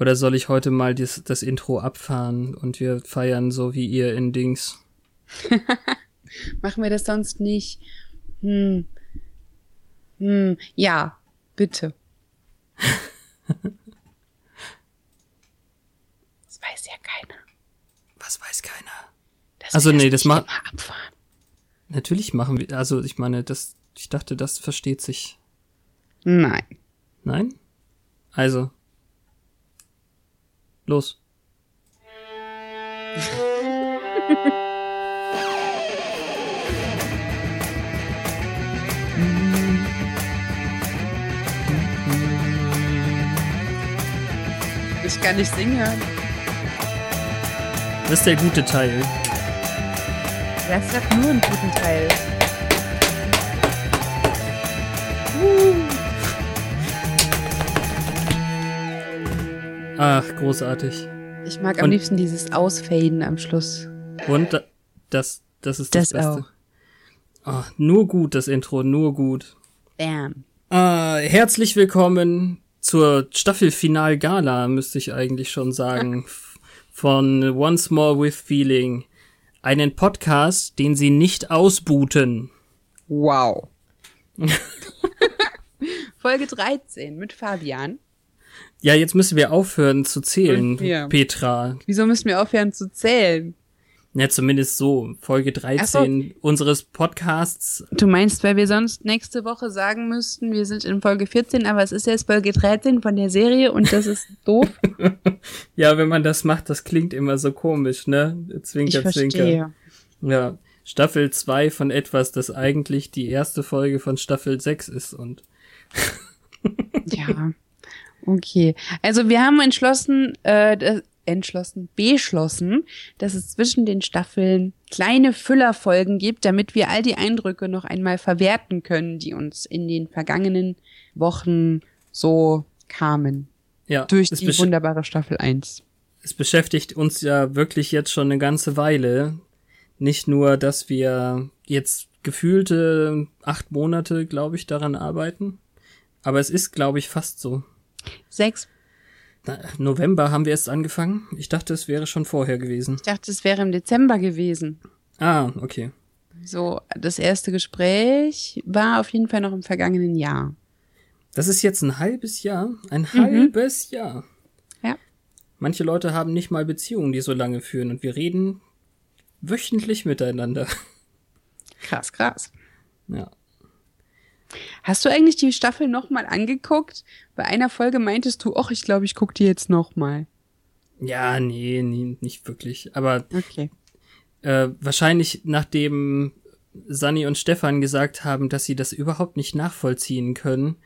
Oder soll ich heute mal das, das Intro abfahren und wir feiern so wie ihr in Dings? Machen wir das sonst nicht? Hm. Hm. Ja, bitte. das weiß ja keiner. Was weiß keiner? Das Also, nee, das nicht ma- immer abfahren. Natürlich machen wir, also ich meine, das, ich dachte, das versteht sich. Nein. Nein? Also. Los. Ich kann nicht singen hören. Das ist der gute Teil. Das ist doch nur einen guten Teil. Ach, großartig. Ich mag am Und- liebsten dieses Ausfaden am Schluss. Und da- das, das ist das, Das Beste. Ah, nur gut, das Intro, nur gut. Bam. Äh, herzlich willkommen zur Staffelfinal-Gala, müsste ich eigentlich schon sagen, von Once More with Feeling. Einen Podcast, den sie nicht ausbooten. Wow. Folge 13 mit Fabian. Ja, jetzt müssen wir aufhören zu zählen, wir. Petra. Wieso müssen wir aufhören zu zählen? Ja, zumindest so. Folge 13 unseres Podcasts. Du meinst, weil wir sonst nächste Woche sagen müssten, wir sind in Folge 14, aber es ist jetzt Folge 13 von der Serie und das ist doof. Ja, wenn man das macht, das klingt immer so komisch, ne? Ich Zwinker, zwinker. verstehe. Ja, Staffel 2 von etwas, das eigentlich die erste Folge von Staffel 6 ist und Ja. Okay. Also wir haben entschlossen, äh, entschlossen, beschlossen, dass es zwischen den Staffeln kleine Füllerfolgen gibt, damit wir all die Eindrücke noch einmal verwerten können, die uns in den vergangenen Wochen so kamen. ja, Durch die wunderbare Staffel 1. es beschäftigt uns ja wirklich jetzt schon eine ganze Weile. Nicht nur, dass wir jetzt gefühlte acht Monate, glaube ich, daran arbeiten, aber es ist, glaube ich, fast so. Sechs. November haben wir erst angefangen. Ich dachte, es wäre schon vorher gewesen. Ich dachte, es wäre im Dezember gewesen. Ah, okay. So, das erste Gespräch war auf jeden Fall noch im vergangenen Jahr. Das ist jetzt ein halbes Jahr. Ein halbes Jahr. Ja. Manche Leute haben nicht mal Beziehungen, die so lange führen und wir reden wöchentlich miteinander. Krass, krass. Ja. Hast du eigentlich die Staffel nochmal angeguckt? Bei einer Folge meintest du, ach, ich glaube, ich gucke die jetzt nochmal. Ja, nee, nee, nicht wirklich. Aber Okay. äh, wahrscheinlich nachdem Sani und Stefan gesagt haben, dass sie das überhaupt nicht nachvollziehen können,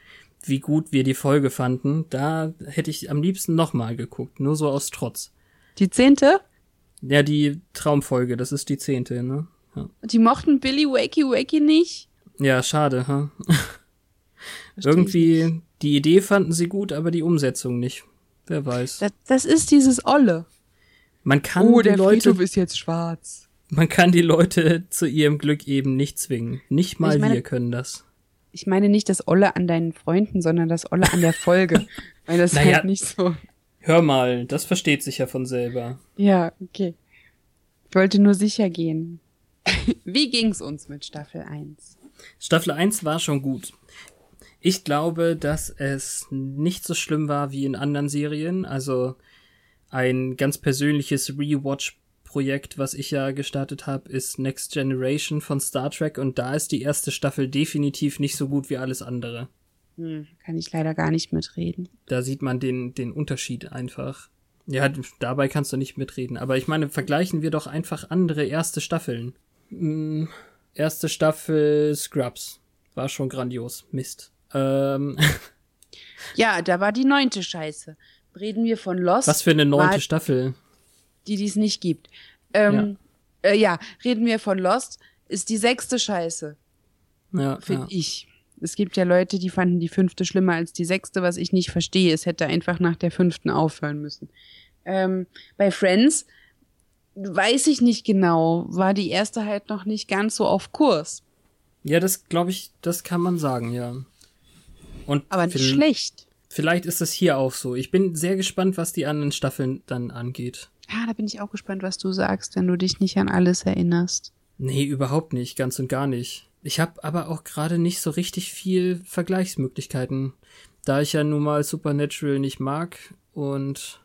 wie gut wir die Folge fanden, da hätte ich am liebsten nochmal geguckt, nur so aus Trotz. Die zehnte? Ja, die Traumfolge, das ist die zehnte, ne? Ja, Die mochten Billy Wakey Wakey nicht? Ja schade, ha? Nicht. Irgendwie, die Idee fanden sie gut, aber die Umsetzung nicht. Wer weiß. Das, das ist dieses Olle. Man kann oh, die der Leute, Friedhof ist jetzt schwarz. man kann die Leute zu ihrem Glück eben nicht zwingen. Nicht mal meine- wir können das. Ich meine nicht das Olle an deinen Freunden, sondern das Olle an der Folge. Weil das Naja. halt nicht so. Hör mal, das versteht sich ja von selber. Ja, okay. Ich wollte nur sicher gehen. Wie ging's uns mit Staffel 1? Staffel 1 war schon gut. Ich glaube, dass es nicht so schlimm war wie in anderen Serien. Also ein ganz persönliches Rewatch-Projekt, was ich ja gestartet habe, ist Next Generation von Star Trek und da ist die erste Staffel definitiv nicht so gut wie alles andere. Hm, kann ich leider gar nicht mitreden. Da sieht man den, den Unterschied einfach. Ja, dabei kannst du nicht mitreden. Aber ich meine, vergleichen wir doch einfach andere erste Staffeln. Hm, erste Staffel Scrubs. War schon grandios. Mist. Ähm, Ja, da war die neunte Scheiße. Reden wir von Lost, was für eine neunte War- Staffel. die die es nicht gibt. Ähm, ja. Äh, ja, reden wir von Lost, ist die sechste Scheiße, Ja, finde ja. ich. Es gibt ja Leute, die fanden die fünfte schlimmer als die sechste, was ich nicht verstehe. Es hätte einfach nach der fünften aufhören müssen. Ähm, bei Friends weiß ich nicht genau, war die erste halt noch nicht ganz so auf Kurs. ja, das glaube ich, das kann man sagen, ja. Und Aber nicht schlecht. Vielleicht ist es hier auch so. Ich bin sehr gespannt, was die anderen Staffeln dann angeht. Ja, da bin ich auch gespannt, was du sagst, wenn du dich nicht an alles erinnerst. Nee, überhaupt nicht, ganz und gar nicht. Ich habe aber auch gerade nicht so richtig viel Vergleichsmöglichkeiten, da ich ja nun mal Supernatural nicht mag und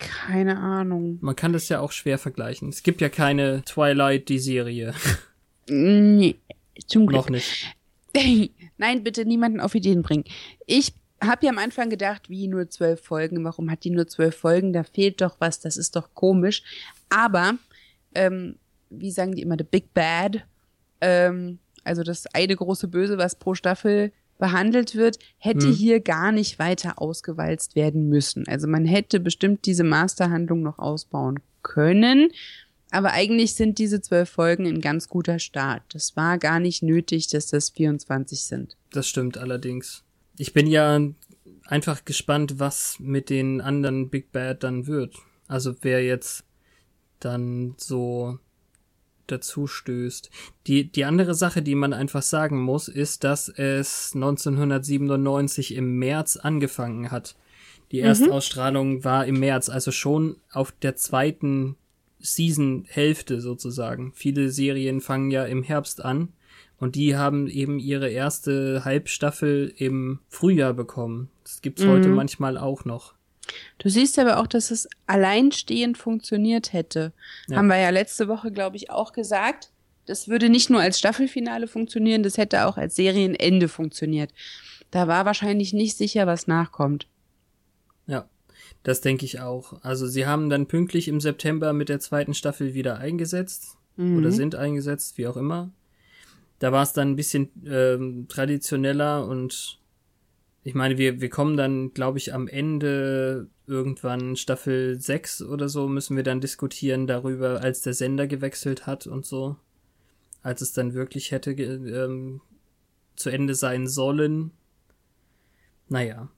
keine Ahnung. Man kann das ja auch schwer vergleichen. Es gibt ja keine Twilight, die Serie. Nee, zum Glück. Noch nicht. Nein, bitte niemanden auf Ideen bringen. Ich habe ja am Anfang gedacht, wie nur zwölf Folgen, warum hat die nur zwölf Folgen? Da fehlt doch was, das ist doch komisch. Aber, ähm, wie sagen die immer, the Big Bad, ähm, also das eine große Böse, was pro Staffel behandelt wird, hätte hm. hier gar nicht weiter ausgewalzt werden müssen. Also man hätte bestimmt diese Masterhandlung noch ausbauen können. Aber eigentlich sind diese zwölf Folgen ein ganz guter Start. Das war gar nicht nötig, dass das 24 sind. Das stimmt allerdings. Ich bin ja einfach gespannt, was mit den anderen Big Bad dann wird. Also wer jetzt dann so dazu stößt. Die, die andere Sache, die man einfach sagen muss, ist, dass es 1997 im März angefangen hat. Die mhm. Erstausstrahlung mhm. war im März, also schon auf der zweiten Season-Hälfte sozusagen. Viele Serien fangen ja im Herbst an und die haben eben ihre erste Halbstaffel im Frühjahr bekommen. Das gibt's mhm. heute manchmal auch noch. Du siehst aber auch, dass es alleinstehend funktioniert hätte. Ja. Haben wir ja letzte Woche, glaube ich, auch gesagt. Das würde nicht nur als Staffelfinale funktionieren, das hätte auch als Serienende funktioniert. Da war wahrscheinlich nicht sicher, was nachkommt. Ja, das denke ich auch. Also sie haben dann pünktlich im September mit der zweiten Staffel wieder eingesetzt mhm. oder sind eingesetzt, wie auch immer. Da war es dann ein bisschen ähm, traditioneller und ich meine, wir, wir kommen dann, glaube ich, am Ende irgendwann Staffel 6 oder so müssen wir dann diskutieren darüber, als der Sender gewechselt hat und so. Als es dann wirklich hätte ähm, zu Ende sein sollen. Naja.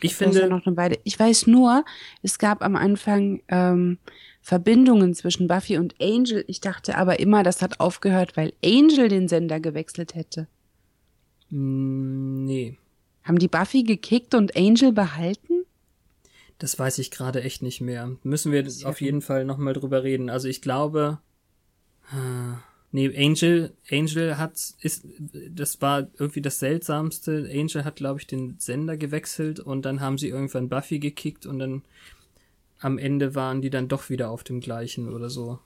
Ich das finde. Ja noch eine Weile. Ich weiß nur, es gab am Anfang ähm, Verbindungen zwischen Buffy und Angel. Ich dachte aber immer, das hat aufgehört, weil Angel den Sender gewechselt hätte. Mm, nee. Haben die Buffy gekickt und Angel behalten? Das weiß ich gerade echt nicht mehr. Müssen wir auf jeden Fall nochmal drüber reden. Also ich glaube. Äh, nee, Angel, Angel hat, ist, das war irgendwie das Seltsamste. Angel hat, glaube ich, den Sender gewechselt und dann haben sie irgendwann Buffy gekickt und dann am Ende waren die dann doch wieder auf dem gleichen oder so.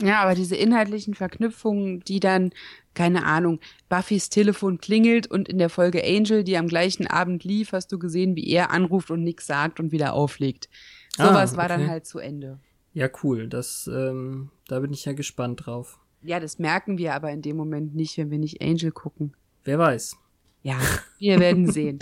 Ja, aber diese inhaltlichen Verknüpfungen, die dann, keine Ahnung, Buffys Telefon klingelt und in der Folge Angel, die am gleichen Abend lief, hast du gesehen, wie er anruft und nichts sagt und wieder auflegt. Sowas ah, okay. war dann halt zu Ende. Ja, cool. Das, ähm, da bin ich ja gespannt drauf. Ja, das merken wir aber in dem Moment nicht, wenn wir nicht Angel gucken. Wer weiß. Ja, wir werden sehen.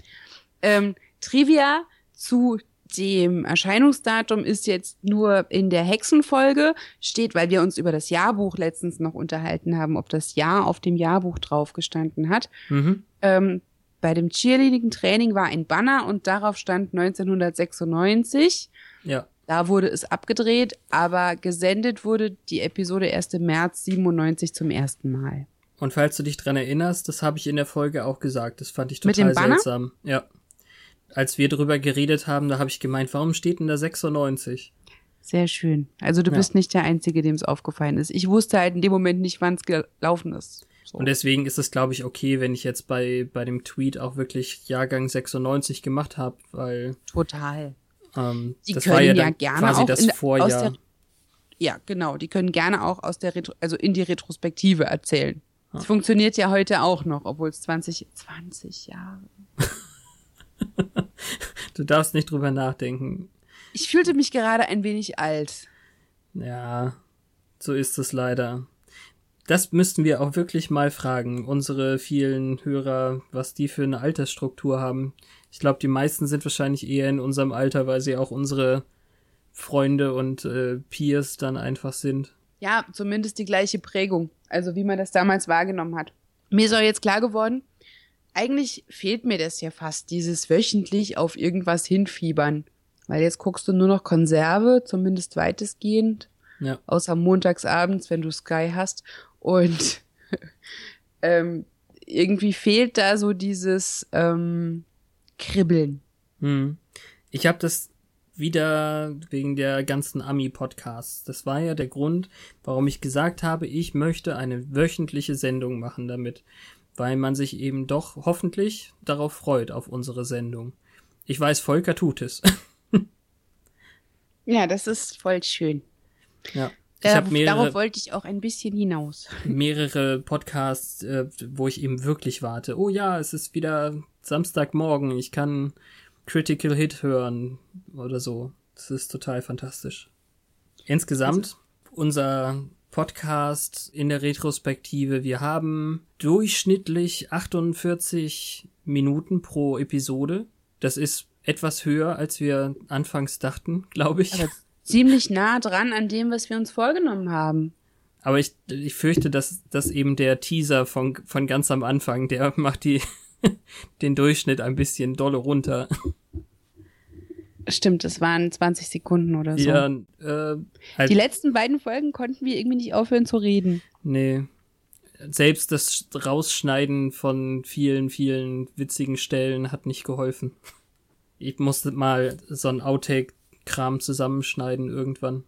Ähm, Trivia zu dem Erscheinungsdatum ist jetzt nur in der Hexenfolge, steht, weil wir uns über das Jahrbuch letztens noch unterhalten haben, ob das Jahr auf dem Jahrbuch drauf gestanden hat. Mhm. Ähm, bei dem Cheerleading-Training war ein Banner und darauf stand 1996. Ja. Da wurde es abgedreht, aber gesendet wurde die Episode erst im März 97 zum ersten Mal. Und falls du dich dran erinnerst, das habe ich in der Folge auch gesagt. Das fand ich total seltsam. Ja als wir drüber geredet haben, da habe ich gemeint, warum steht denn da 96? Sehr schön. Also du ja. bist nicht der Einzige, dem es aufgefallen ist. Ich wusste halt in dem Moment nicht, wann es gelaufen ist. So. Und deswegen ist es, glaube ich, okay, wenn ich jetzt bei, bei dem Tweet auch wirklich Jahrgang 96 gemacht habe, weil. Total. Ähm, die das können war ja, ja gerne quasi auch das in, Vorjahr. Der, ja, genau. Die können gerne auch aus der Retro, also in die Retrospektive erzählen. Es ja. funktioniert ja heute auch noch, obwohl es 20, 20 Jahre. du darfst nicht drüber nachdenken. Ich fühlte mich gerade ein wenig alt. Ja, so ist es leider. Das müssten wir auch wirklich mal fragen, unsere vielen Hörer, was die für eine Altersstruktur haben. Ich glaube, die meisten sind wahrscheinlich eher in unserem Alter, weil sie auch unsere Freunde und äh, Peers dann einfach sind. Ja, zumindest die gleiche Prägung, also wie man das damals wahrgenommen hat. Mir ist auch jetzt klar geworden, eigentlich fehlt mir das ja fast, dieses wöchentlich auf irgendwas hinfiebern. Weil jetzt guckst du nur noch Konserve, zumindest weitestgehend. Ja. Außer montagsabends, wenn du Sky hast. Und ähm, irgendwie fehlt da so dieses ähm, Kribbeln. Hm. Ich habe das wieder wegen der ganzen Ami-Podcasts. Das war ja der Grund, warum ich gesagt habe, ich möchte eine wöchentliche Sendung machen damit, weil man sich eben doch hoffentlich darauf freut, auf unsere Sendung. Ich weiß, Volker tut es. ja, das ist voll schön. Ja. Ich äh, mehrere, darauf wollte ich auch ein bisschen hinaus. Mehrere Podcasts, äh, wo ich eben wirklich warte. Oh ja, es ist wieder Samstagmorgen. Ich kann Critical Hit hören oder so. Das ist total fantastisch. Insgesamt, also. unser Podcast in der Retrospektive, wir haben durchschnittlich 48 Minuten pro Episode. Das ist etwas höher, als wir anfangs dachten, glaube ich. Aber ziemlich nah dran an dem, was wir uns vorgenommen haben. Aber ich, ich fürchte, dass, dass eben der Teaser von, von ganz am Anfang, der macht die, den Durchschnitt ein bisschen dolle runter. Stimmt, es waren 20 Sekunden oder so. Ja, äh, halt Die letzten beiden Folgen konnten wir irgendwie nicht aufhören zu reden. Nee. Selbst das Rausschneiden von vielen, vielen witzigen Stellen hat nicht geholfen. Ich musste mal so ein Outtake-Kram zusammenschneiden irgendwann.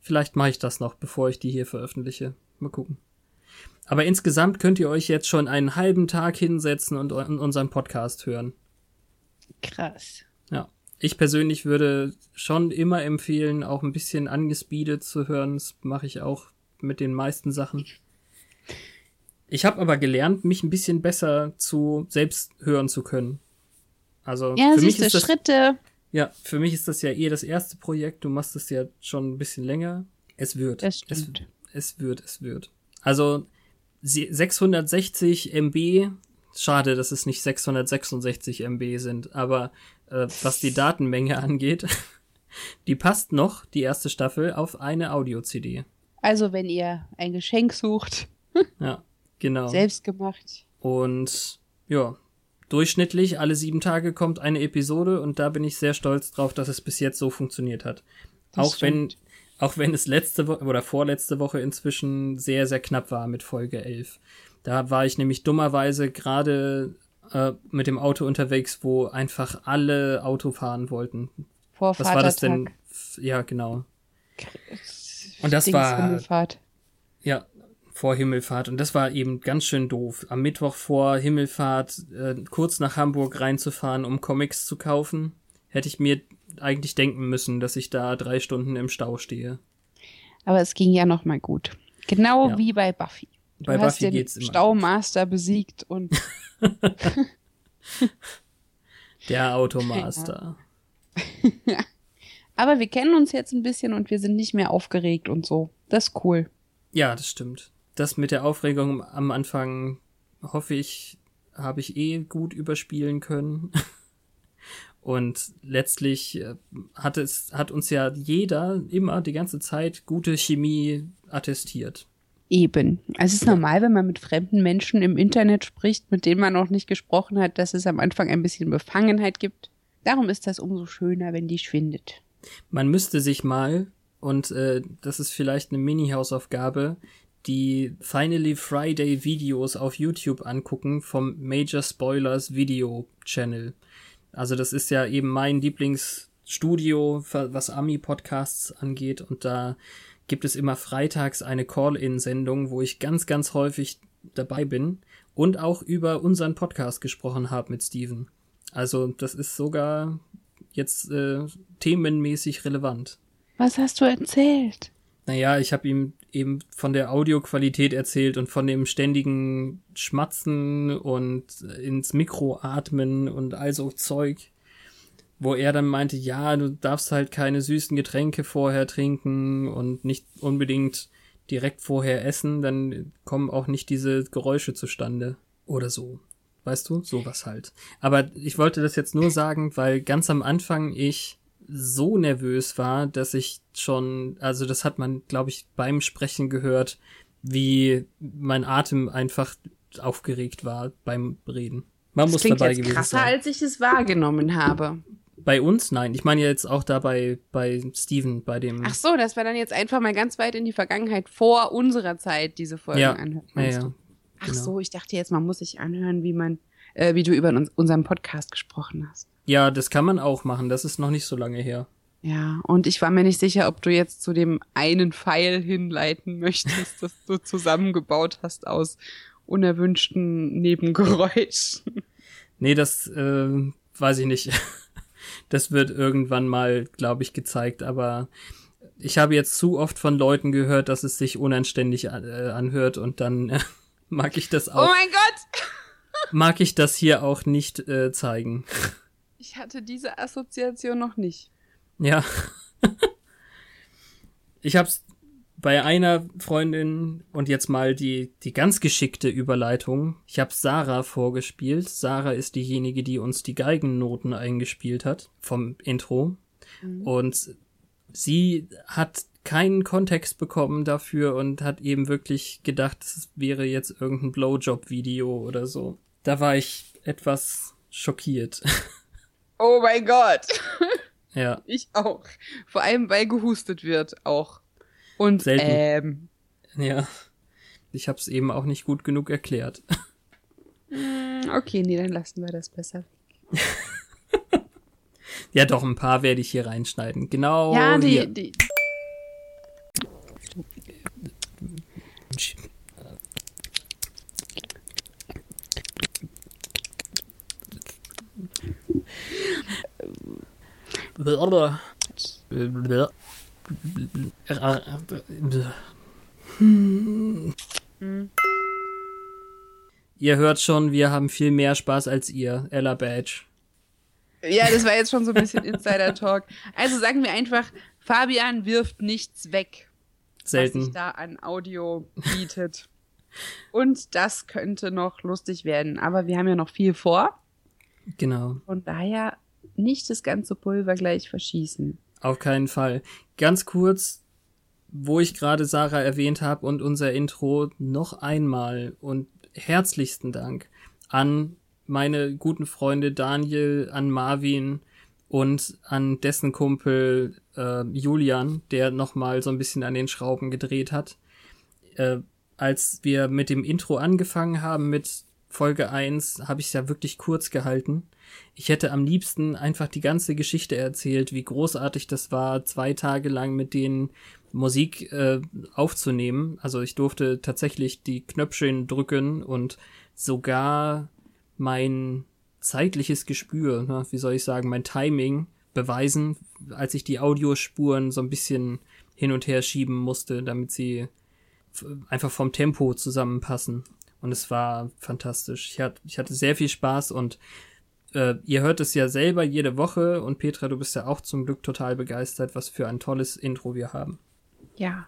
Vielleicht mache ich das noch, bevor ich die hier veröffentliche. Mal gucken. Aber insgesamt könnt ihr euch jetzt schon einen halben Tag hinsetzen und unseren Podcast hören. Krass. Ja. Ich persönlich würde schon immer empfehlen, auch ein bisschen angespeedet zu hören. Das mache ich auch mit den meisten Sachen. Ich habe aber gelernt, mich ein bisschen besser zu selbst hören zu können. Also ja, für mich ist das Schritte. Ja, für mich ist das ja eh das erste Projekt. Du machst es ja schon ein bisschen länger. Es wird. Es, es wird, es wird. Also 660 MB Schade, dass es nicht 666 MB sind, aber äh, was die Datenmenge angeht, die passt noch, die erste Staffel, auf eine Audio-CD. Also, wenn ihr ein Geschenk sucht. ja, genau. Selbst gemacht. Und ja, durchschnittlich alle sieben Tage kommt eine Episode und da bin ich sehr stolz drauf, dass es bis jetzt so funktioniert hat. Das auch stimmt. wenn auch wenn es letzte Woche oder vorletzte Woche inzwischen sehr, sehr knapp war mit Folge 11. Da war ich nämlich dummerweise gerade äh, mit dem Auto unterwegs, wo einfach alle Auto fahren wollten. Vor Was war das denn? Ja, genau. Und das war Himmelfahrt. Ja, vor Himmelfahrt. Und das war eben ganz schön doof. Am Mittwoch vor Himmelfahrt äh, kurz nach Hamburg reinzufahren, um Comics zu kaufen, hätte ich mir eigentlich denken müssen, dass ich da drei Stunden im Stau stehe. Aber es ging ja noch mal gut. Genau ja. wie bei Buffy. Du bei hast Buffy den geht's immer Staumaster besiegt und der Automaster. Ja. Aber wir kennen uns jetzt ein bisschen und wir sind nicht mehr aufgeregt und so. Das ist cool. Ja, das stimmt. Das mit der Aufregung am Anfang hoffe ich, habe ich eh gut überspielen können. Und letztlich äh, hat es, hat uns ja jeder immer die ganze Zeit gute Chemie attestiert. Eben. Also es ist normal, wenn man mit fremden Menschen im Internet spricht, mit denen man noch nicht gesprochen hat, dass es am Anfang ein bisschen Befangenheit gibt. Darum ist das umso schöner, wenn die schwindet. Man müsste sich mal, und äh, das ist vielleicht eine Mini-Hausaufgabe, die Finally Friday Videos auf YouTube angucken vom Major Spoilers Video Channel. Also das ist ja eben mein Lieblingsstudio, was Ami-Podcasts angeht. Und da gibt es immer freitags eine Call-in-Sendung, wo ich ganz, ganz häufig dabei bin und auch über unseren Podcast gesprochen habe mit Steven. Also das ist sogar jetzt äh, themenmäßig relevant. Was hast du erzählt? Naja, ich habe ihm eben von der Audioqualität erzählt und von dem ständigen Schmatzen und ins Mikro atmen und all so Zeug wo er dann meinte, ja, du darfst halt keine süßen Getränke vorher trinken und nicht unbedingt direkt vorher essen, dann kommen auch nicht diese Geräusche zustande oder so. Weißt du, sowas halt. Aber ich wollte das jetzt nur sagen, weil ganz am Anfang ich so nervös war, dass ich schon, also das hat man, glaube ich, beim Sprechen gehört, wie mein Atem einfach aufgeregt war beim Reden. Man das muss dabei jetzt gewesen krasser, sein. als ich es wahrgenommen habe. Bei uns? Nein. Ich meine jetzt auch da bei, bei Steven, bei dem. Ach so, dass wir dann jetzt einfach mal ganz weit in die Vergangenheit vor unserer Zeit diese Folgen ja. anhören. Ja, ja. Ach genau. so, ich dachte jetzt, man muss sich anhören, wie man. äh, wie du über uns, unseren Podcast gesprochen hast. Ja, das kann man auch machen. Das ist noch nicht so lange her. Ja, und ich war mir nicht sicher, ob du jetzt zu dem einen Pfeil hinleiten möchtest, das du zusammengebaut hast aus unerwünschten Nebengeräuschen. Nee, das äh, weiß ich nicht. Das wird irgendwann mal, glaube ich, gezeigt, aber ich habe jetzt zu oft von Leuten gehört, dass es sich unanständig äh, anhört und dann äh, mag ich das auch. Oh mein Gott! mag ich das hier auch nicht äh, zeigen. Ich hatte diese Assoziation noch nicht. Ja. ich hab's bei einer Freundin und jetzt mal die, die ganz geschickte Überleitung. Ich habe Sarah vorgespielt. Sarah ist diejenige, die uns die Geigennoten eingespielt hat vom Intro. Mhm. Und sie hat keinen Kontext bekommen dafür und hat eben wirklich gedacht, es wäre jetzt irgendein Blowjob-Video oder so. Da war ich etwas schockiert. Oh mein Gott. Ja. Ich auch. Vor allem, weil gehustet wird auch. Und Selten. ähm. Ja. Ich habe es eben auch nicht gut genug erklärt. Hm, Okay, nee, dann lassen wir das besser. Ja, doch, ein paar werde ich hier reinschneiden. Genau. ja, die, hier. die. Ihr hört schon, wir haben viel mehr Spaß als ihr, Ella Badge. Ja, das war jetzt schon so ein bisschen Insider-Talk. Also sagen wir einfach, Fabian wirft nichts weg, was sich Selten. da an Audio bietet. Und das könnte noch lustig werden. Aber wir haben ja noch viel vor. Genau. Von daher nicht das ganze Pulver gleich verschießen. Auf keinen Fall. Ganz kurz, wo ich gerade Sarah erwähnt habe und unser Intro noch einmal und herzlichsten Dank an meine guten Freunde Daniel, an Marvin und an dessen Kumpel äh, Julian, der nochmal so ein bisschen an den Schrauben gedreht hat. Äh, als wir mit dem Intro angefangen haben mit Folge 1, habe ich es ja wirklich kurz gehalten. Ich hätte am liebsten einfach die ganze Geschichte erzählt, wie großartig das war, zwei Tage lang mit denen Musik äh, aufzunehmen. Also ich durfte tatsächlich die Knöpfchen drücken und sogar mein zeitliches Gespür, ne, wie soll ich sagen, mein Timing beweisen, als ich die Audiospuren so ein bisschen hin und her schieben musste, damit sie einfach vom Tempo zusammenpassen. Und es war fantastisch. Ich, hat, ich hatte sehr viel Spaß und äh, ihr hört es ja selber jede Woche und Petra, du bist ja auch zum Glück total begeistert, was für ein tolles Intro wir haben. Ja.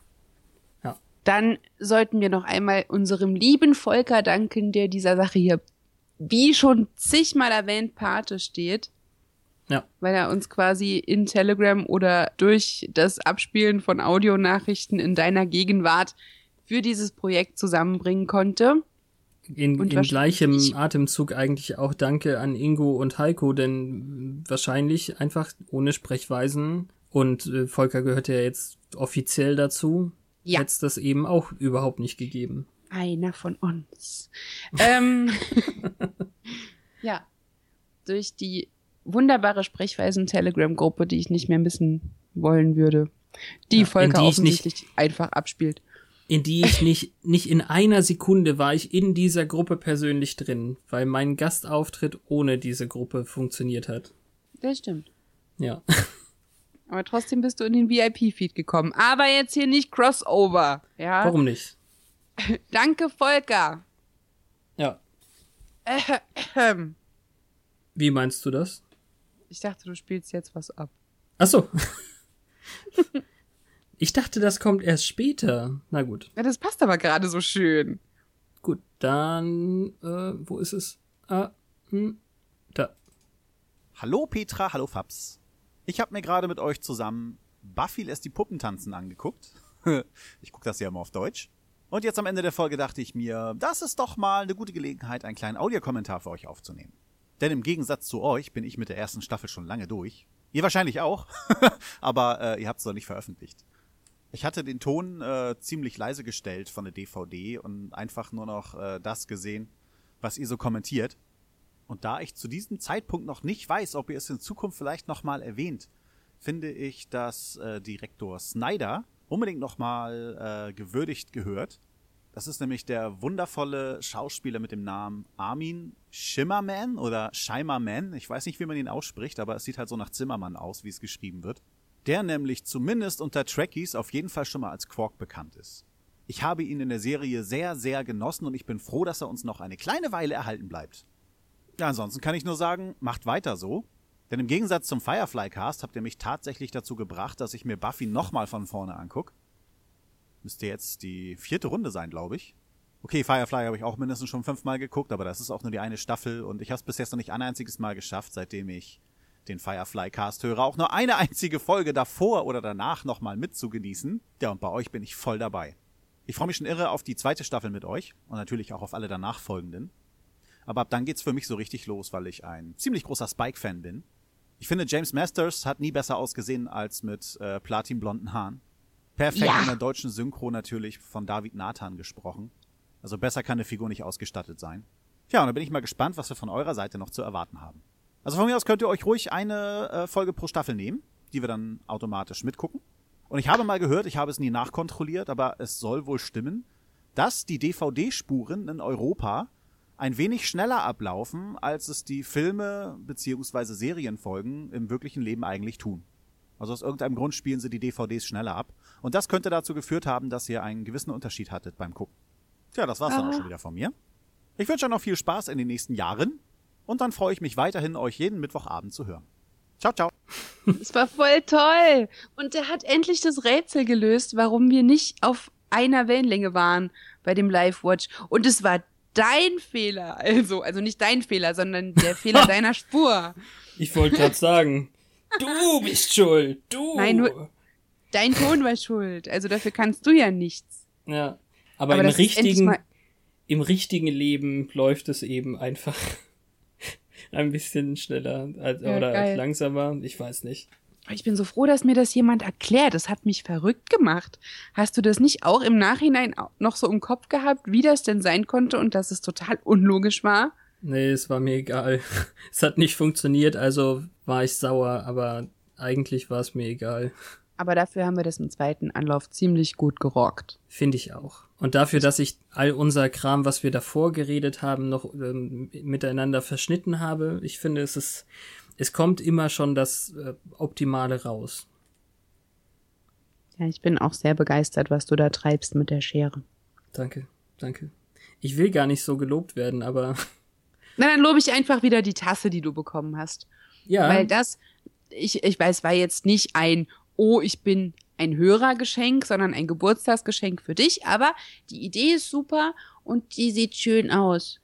Ja. Dann sollten wir noch einmal unserem lieben Volker danken, der dieser Sache hier, wie schon zigmal erwähnt, Pate steht. Ja. Weil er uns quasi in Telegram oder durch das Abspielen von Audionachrichten in deiner Gegenwart für dieses Projekt zusammenbringen konnte. In, in gleichem Atemzug eigentlich auch Danke an Ingo und Heiko, denn wahrscheinlich einfach ohne Sprechweisen und äh, Volker gehört ja jetzt offiziell dazu, Ja. hätte es das eben auch überhaupt nicht gegeben. Einer von uns. ähm, ja. Durch die wunderbare Sprechweisen-Telegram-Gruppe, die ich nicht mehr missen wollen würde. Die Ja, Volker die ich nicht- offensichtlich einfach abspielt. In die ich nicht, nicht in einer Sekunde war ich in dieser Gruppe persönlich drin, weil mein Gastauftritt ohne diese Gruppe funktioniert hat. Das stimmt. Ja. Aber trotzdem bist du in den VIP-Feed gekommen. Aber jetzt hier nicht Crossover. Ja. Warum nicht? Danke, Volker. Ja. Ähm, Wie meinst du das? Ich dachte, du spielst jetzt was ab. Ach so. ich dachte, das kommt erst später. Na gut. Ja, das passt aber gerade so schön. Gut, dann, äh, wo ist es? Ah, hm, da. Hallo Petra, hallo Fabs. Ich habe mir gerade mit euch zusammen Buffy lässt die Puppen tanzen angeguckt. ich gucke das ja immer auf Deutsch. Und jetzt am Ende der Folge dachte ich mir, das ist doch mal eine gute Gelegenheit, einen kleinen Audiokommentar für euch aufzunehmen. Denn im Gegensatz zu euch bin ich mit der ersten Staffel schon lange durch. Ihr wahrscheinlich auch, aber äh, ihr habt es noch nicht veröffentlicht. Ich hatte den Ton äh, ziemlich leise gestellt von der DVD und einfach nur noch äh, das gesehen, was ihr so kommentiert. Und da ich zu diesem Zeitpunkt noch nicht weiß, ob ihr es in Zukunft vielleicht nochmal erwähnt, finde ich, dass äh, Direktor Snyder unbedingt nochmal äh, gewürdigt gehört. Das ist nämlich der wundervolle Schauspieler mit dem Namen Armin Schimmerman oder Scheimerman. Ich weiß nicht, wie man ihn ausspricht, aber es sieht halt so nach Zimmermann aus, wie es geschrieben wird. Der nämlich zumindest unter Trekkies auf jeden Fall schon mal als Quark bekannt ist. Ich habe ihn in der Serie sehr, sehr genossen und ich bin froh, dass er uns noch eine kleine Weile erhalten bleibt. Ja, ansonsten kann ich nur sagen, macht weiter so. Denn im Gegensatz zum Firefly Cast habt ihr mich tatsächlich dazu gebracht, dass ich mir Buffy nochmal von vorne anguck. Müsste jetzt die vierte Runde sein, glaube ich. Okay, Firefly habe ich auch mindestens schon fünfmal geguckt, aber das ist auch nur die eine Staffel und ich habe es bis jetzt noch nicht ein einziges Mal geschafft, seitdem ich den Firefly Cast höre, auch nur eine einzige Folge davor oder danach nochmal mitzugenießen. Ja, und bei euch bin ich voll dabei. Ich freue mich schon irre auf die zweite Staffel mit euch und natürlich auch auf alle danach folgenden. Aber ab dann geht's für mich so richtig los, weil ich ein ziemlich großer Spike-Fan bin. Ich finde, James Masters hat nie besser ausgesehen als mit äh, platinblonden Haaren. Perfekt ja. in der deutschen Synchro natürlich von David Nathan gesprochen. Also besser kann eine Figur nicht ausgestattet sein. Ja, und da bin ich mal gespannt, was wir von eurer Seite noch zu erwarten haben. Also von mir aus könnt ihr euch ruhig eine äh, Folge pro Staffel nehmen, die wir dann automatisch mitgucken. Und ich habe mal gehört, ich habe es nie nachkontrolliert, aber es soll wohl stimmen, dass die DVD-Spuren in Europa ein wenig schneller ablaufen, als es die Filme bzw. Serienfolgen im wirklichen Leben eigentlich tun. Also aus irgendeinem Grund spielen sie die DVDs schneller ab. Und das könnte dazu geführt haben, dass ihr einen gewissen Unterschied hattet beim Gucken. Tja, das war's ah. dann auch schon wieder von mir. Ich wünsche euch noch viel Spaß in den nächsten Jahren. Und dann freue ich mich weiterhin, euch jeden Mittwochabend zu hören. Ciao, ciao. Es war voll toll. Und er hat endlich das Rätsel gelöst, warum wir nicht auf einer Wellenlänge waren bei dem Live-Watch. Und es war dein Fehler. Also, also nicht dein Fehler, sondern der Fehler deiner Spur. Ich wollte gerade sagen, du bist schuld. Du. Nein, nur dein Ton war schuld. Also dafür kannst du ja nichts. Ja. Aber, Aber im richtigen, im richtigen Leben läuft es eben einfach ein bisschen schneller als, ja, oder geil. langsamer. Ich weiß nicht. Ich bin so froh, dass mir das jemand erklärt. Das hat mich verrückt gemacht. Hast du das nicht auch im Nachhinein noch so im Kopf gehabt, wie das denn sein konnte und dass es total unlogisch war? Nee, es war mir egal. Es hat nicht funktioniert, also war ich sauer, aber eigentlich war es mir egal. Aber dafür haben wir das im zweiten Anlauf ziemlich gut gerockt. Finde ich auch. Und dafür, dass ich all unser Kram, was wir davor geredet haben, noch ähm, miteinander verschnitten habe, ich finde, es ist es kommt immer schon das äh, Optimale raus. Ja, ich bin auch sehr begeistert, was du da treibst mit der Schere. Danke, danke. Ich will gar nicht so gelobt werden, aber. Na, dann lobe ich einfach wieder die Tasse, die du bekommen hast. Ja. Weil das, ich, ich weiß, war jetzt nicht ein, oh, ich bin ein Hörergeschenk, sondern ein Geburtstagsgeschenk für dich, aber die Idee ist super und die sieht schön aus.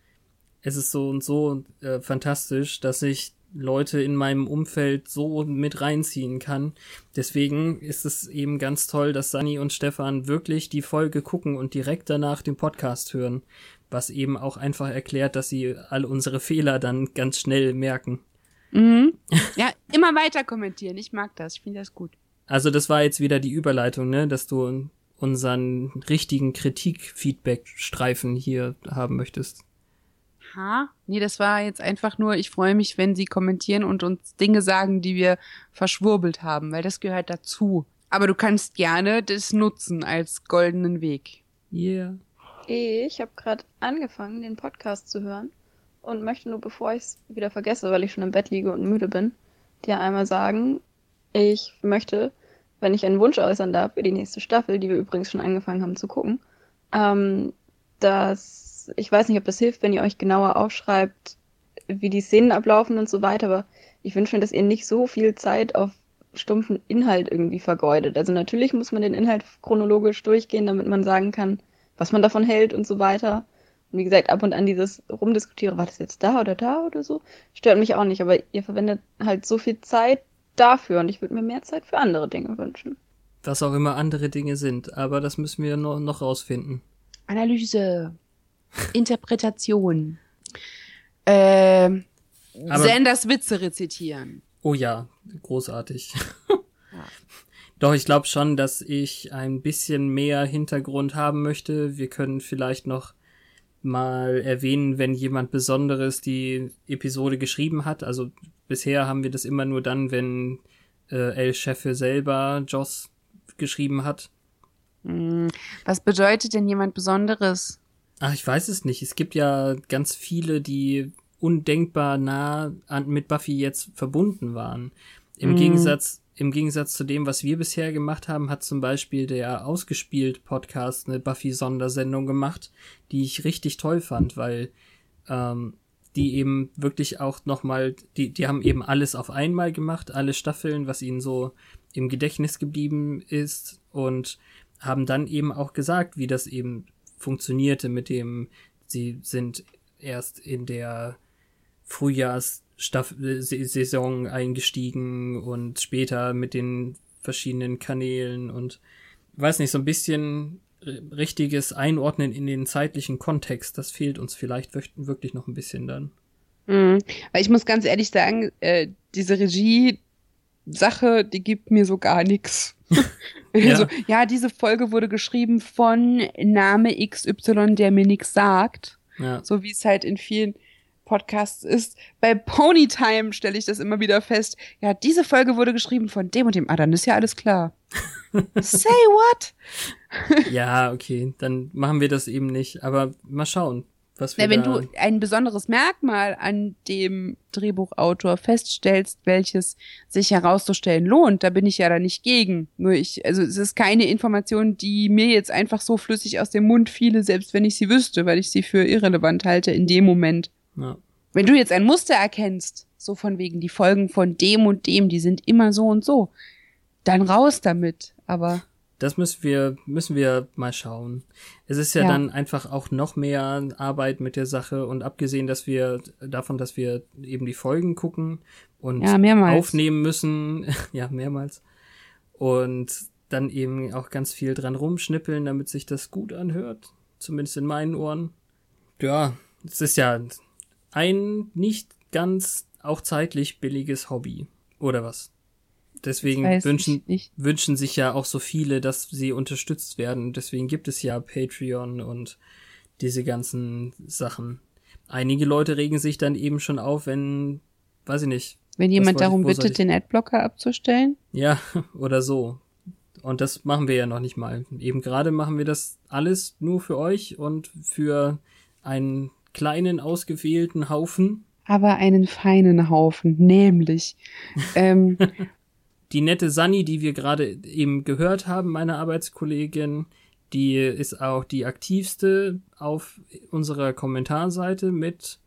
Es ist so und so äh, fantastisch, dass ich Leute in meinem Umfeld so mit reinziehen kann. Deswegen ist es eben ganz toll, dass Sani und Stefan wirklich die Folge gucken und direkt danach den Podcast hören, was eben auch einfach erklärt, dass sie all unsere Fehler dann ganz schnell merken. Mhm. Ja, immer weiter kommentieren. Ich mag das. Ich finde das gut. Also das war jetzt wieder die Überleitung, ne, dass du unseren richtigen Kritik-Feedback-Streifen hier haben möchtest. Ha? Nee, das war jetzt einfach nur, ich freue mich, wenn sie kommentieren und uns Dinge sagen, die wir verschwurbelt haben, weil das gehört dazu. Aber du kannst gerne das nutzen als goldenen Weg. Yeah. Ich habe gerade angefangen, den Podcast zu hören und möchte nur, bevor ich es wieder vergesse, weil ich schon im Bett liege und müde bin, dir einmal sagen, ich möchte, wenn ich einen Wunsch äußern darf für die nächste Staffel, die wir übrigens schon angefangen haben zu gucken, ähm, dass ich weiß nicht, ob das hilft, wenn ihr euch genauer aufschreibt, wie die Szenen ablaufen und so weiter, aber ich wünsche mir, dass ihr nicht so viel Zeit auf stumpfen Inhalt irgendwie vergeudet. Also natürlich muss man den Inhalt chronologisch durchgehen, damit man sagen kann, was man davon hält und so weiter. Und wie gesagt, ab und an dieses Rumdiskutieren, war das jetzt da oder da oder so, stört mich auch nicht, aber ihr verwendet halt so viel Zeit dafür und ich würde mir mehr Zeit für andere Dinge wünschen. Was auch immer andere Dinge sind, aber das müssen wir noch, noch rausfinden. Analyse. Interpretation. Äh, Sanders Witze rezitieren. Oh ja, großartig. Ja. Doch, ich glaube schon, dass ich ein bisschen mehr Hintergrund haben möchte. Wir können vielleicht noch mal erwähnen, wenn jemand Besonderes die Episode geschrieben hat. Also bisher haben wir das immer nur dann, wenn äh, El Chefe selber Joss geschrieben hat. Hm, Was bedeutet denn jemand Besonderes? Ach, ich weiß es nicht. Es gibt ja ganz viele, die undenkbar nah an, mit Buffy jetzt verbunden waren. Im Mhm. Gegensatz, im Gegensatz zu dem, was wir bisher gemacht haben, hat zum Beispiel der Ausgespielt Podcast eine Buffy-Sondersendung gemacht, die ich richtig toll fand, weil ähm, die eben wirklich auch nochmal, die, die haben eben alles auf einmal gemacht, alle Staffeln, was ihnen so im Gedächtnis geblieben ist und haben dann eben auch gesagt, wie das eben funktionierte mit dem, sie sind erst in der Frühjahrssaison eingestiegen und später mit den verschiedenen Kanälen und weiß nicht, so ein bisschen richtiges Einordnen in den zeitlichen Kontext, das fehlt uns vielleicht wirk- wirklich noch ein bisschen dann. Mhm. Weil ich muss ganz ehrlich sagen, äh, diese Regie-Sache, die gibt mir so gar nichts. Ja. Also, ja, diese Folge wurde geschrieben von Name XY, der mir nichts sagt. Ja, So wie es halt in vielen Podcasts ist. Bei Ponytime stelle ich das immer wieder fest. Ja, diese Folge wurde geschrieben von dem und dem. Ah, dann ist ja alles klar. Say what? ja, okay, dann machen wir das eben nicht, aber mal schauen, was wir Na, wenn du ein besonderes Merkmal an dem Drehbuchautor feststellst, welches sich herauszustellen lohnt, da bin ich ja da nicht gegen. Nur ich, also es ist keine Information, die mir jetzt einfach so flüssig aus dem Mund fiele, selbst wenn ich sie wüsste, weil ich sie für irrelevant halte in dem Moment. ja. Wenn du jetzt ein Muster erkennst, so von wegen die Folgen von dem und dem, die sind immer so und so, dann raus damit. Aber Das müssen wir, müssen wir mal schauen. Es ist ja, Ja. dann einfach auch noch mehr Arbeit mit der Sache und abgesehen, dass wir davon, dass wir eben die Folgen gucken und Ja, aufnehmen müssen, ja, mehrmals. Und dann eben auch ganz viel dran rumschnippeln, damit sich das gut anhört. Zumindest in meinen Ohren. Ja, es ist ja ein nicht ganz auch zeitlich billiges Hobby. Oder was? Deswegen wünschen, ich wünschen sich ja auch so viele, dass sie unterstützt werden. Deswegen gibt es ja Patreon und diese ganzen Sachen. Einige Leute regen sich dann eben schon auf, wenn, weiß ich nicht, wenn jemand ich- darum ich- bittet, den Adblocker abzustellen, ja, oder so. Und das machen wir ja noch nicht mal. Eben gerade machen wir das alles nur für euch und für einen kleinen, ausgewählten Haufen. aber einen feinen Haufen, nämlich ähm, Die nette Sunny, die wir gerade eben gehört haben, meine Arbeitskollegin, die ist auch die aktivste auf unserer Kommentarseite mit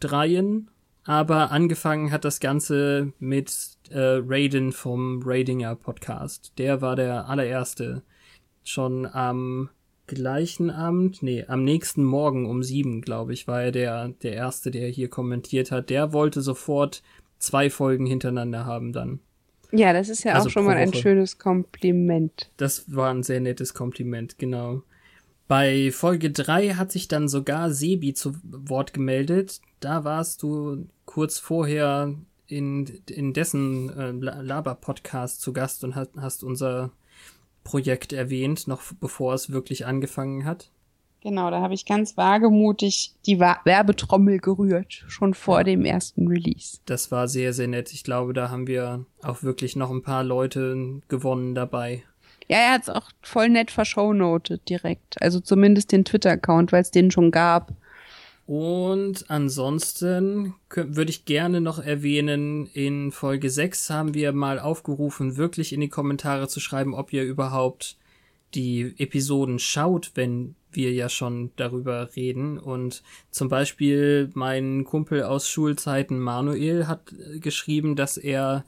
dreien. Aber angefangen hat das Ganze mit äh, Raiden vom Raidinger Podcast. Der war der allererste. Schon am gleichen Abend, nee, am nächsten Morgen um sieben, glaube ich, war er der, der erste, der hier kommentiert hat. Der wollte sofort zwei Folgen hintereinander haben dann. Ja, das ist ja Also auch schon mal ein schönes Kompliment. Das war ein sehr nettes Kompliment, genau. Bei Folge 3 hat sich dann sogar Sebi zu Wort gemeldet. Da warst du kurz vorher in, in dessen äh, La- Laber-Podcast zu Gast und hast, hast unser Projekt erwähnt, noch bevor es wirklich angefangen hat. Genau, da habe ich ganz wagemutig die Werbetrommel gerührt, schon vor dem ersten Release. Das war sehr, sehr nett. Ich glaube, da haben wir auch wirklich noch ein paar Leute gewonnen dabei. Ja, er hat es auch voll nett verschownotet direkt. Also zumindest den Twitter-Account, weil es den schon gab. Und ansonsten würde ich gerne noch erwähnen, in Folge 6 haben wir mal aufgerufen, wirklich in die Kommentare zu schreiben, ob ihr überhaupt die Episoden schaut, wenn wir ja schon darüber reden. Und zum Beispiel mein Kumpel aus Schulzeiten Manuel hat äh, geschrieben, dass er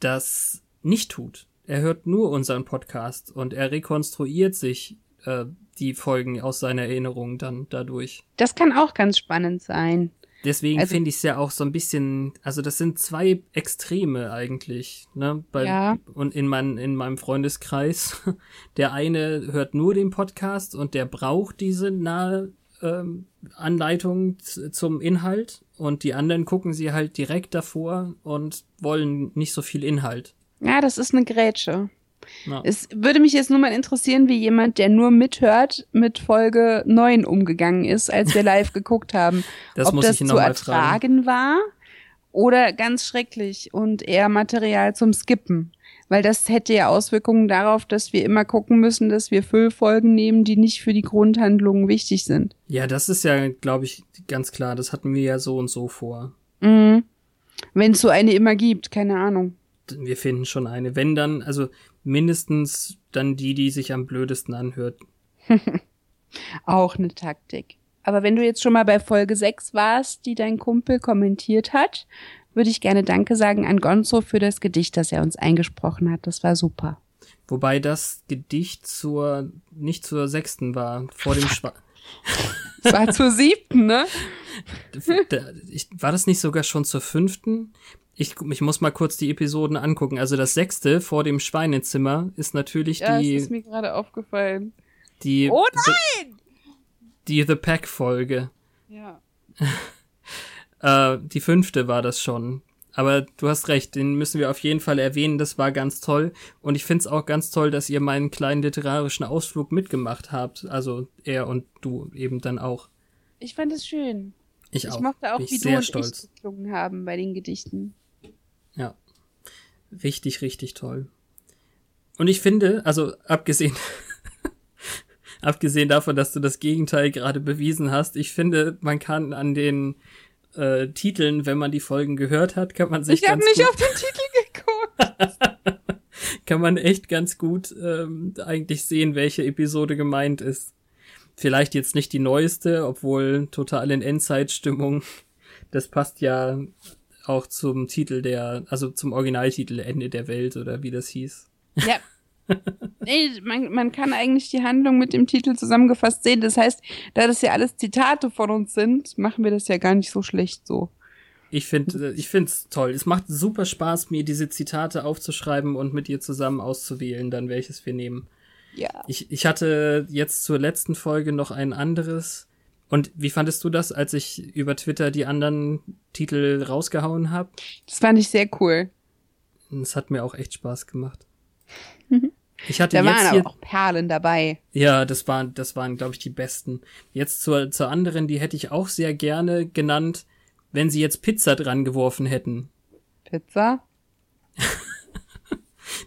das nicht tut. Er hört nur unseren Podcast und er rekonstruiert sich äh, die Folgen aus seiner Erinnerung dann dadurch. Das kann auch ganz spannend sein. Deswegen Also- finde ich es ja auch so ein bisschen, also das sind zwei Extreme eigentlich, ne? Bei, Ja. Und in, mein, in meinem Freundeskreis, der eine hört nur den Podcast und der braucht diese nahe ähm, Anleitung zum Inhalt und die anderen gucken sie halt direkt davor und wollen nicht so viel Inhalt. Ja, das ist eine Grätsche. Ja. Es würde mich jetzt nur mal interessieren, wie jemand, der nur mithört, mit Folge 9 umgegangen ist, als wir live geguckt haben. Das Ob muss das ich ihn zu nochmal fragen. ertragen war oder ganz schrecklich und eher Material zum Skippen. Weil das hätte ja Auswirkungen darauf, dass wir immer gucken müssen, dass wir Füllfolgen nehmen, die nicht für die Grundhandlungen wichtig sind. Ja, das ist ja, glaube ich, ganz klar. Das hatten wir ja so und so vor. Mhm. Wenn es so eine immer gibt, keine Ahnung. Wir finden schon eine. Wenn dann, also mindestens dann die, die sich am blödesten anhört. Auch eine Taktik. Aber wenn du jetzt schon mal bei Folge 6 warst, die dein Kumpel kommentiert hat, würde ich gerne Danke sagen an Gonzo für das Gedicht, das er uns eingesprochen hat. Das war super. Wobei das Gedicht zur, nicht zur sechsten war, vor dem Schwa Es war zur siebten, ne? War das nicht sogar schon zur fünften? Ich, ich muss mal kurz die Episoden angucken. Also das sechste vor dem Schweinezimmer ist natürlich Ja, die, es ist mir gerade aufgefallen. die, Oh The, die The Pack Folge. Ja. Äh, die fünfte war das schon. Aber du hast recht, den müssen wir auf jeden Fall erwähnen. Das war ganz toll. Und ich find's auch ganz toll, dass ihr meinen kleinen literarischen Ausflug mitgemacht habt. Also er und du eben dann auch. Ich fand es schön. Ich, Ich, auch. mochte auch, Bin ich wie du sehr und stolz. ich geklungen haben bei den Gedichten. Ja. Richtig, richtig toll. Und ich finde, also abgesehen, abgesehen davon, dass du das Gegenteil gerade bewiesen hast, ich finde, man kann an den äh, Titeln, wenn man die Folgen gehört hat, kann man sich Ich habe nicht auf den Titel geguckt. kann man echt ganz gut ähm, eigentlich sehen, welche Episode gemeint ist. Vielleicht jetzt nicht die neueste, obwohl total in Endzeitstimmung. Das passt ja auch zum Titel der, also zum Originaltitel Ende der Welt oder wie das hieß. Ja. Nee, man, man kann eigentlich die Handlung mit dem Titel zusammengefasst sehen. Das heißt, da das ja alles Zitate von uns sind, machen wir das ja gar nicht so schlecht so. Ich finde, ich find's toll. Es macht super Spaß, mir diese Zitate aufzuschreiben und mit dir zusammen auszuwählen, dann welches wir nehmen. Ja. Ich, ich hatte jetzt zur letzten Folge noch ein anderes. Und wie fandest du das, als ich über Twitter die anderen Titel rausgehauen habe? Das fand ich sehr cool. Es hat mir auch echt Spaß gemacht. Ich hatte Da jetzt waren hier, auch Perlen dabei. ja, das waren, das waren, glaube ich, die besten. Jetzt zur, zur anderen, die hätte ich auch sehr gerne genannt, wenn sie jetzt Pizza dran geworfen hätten. Pizza.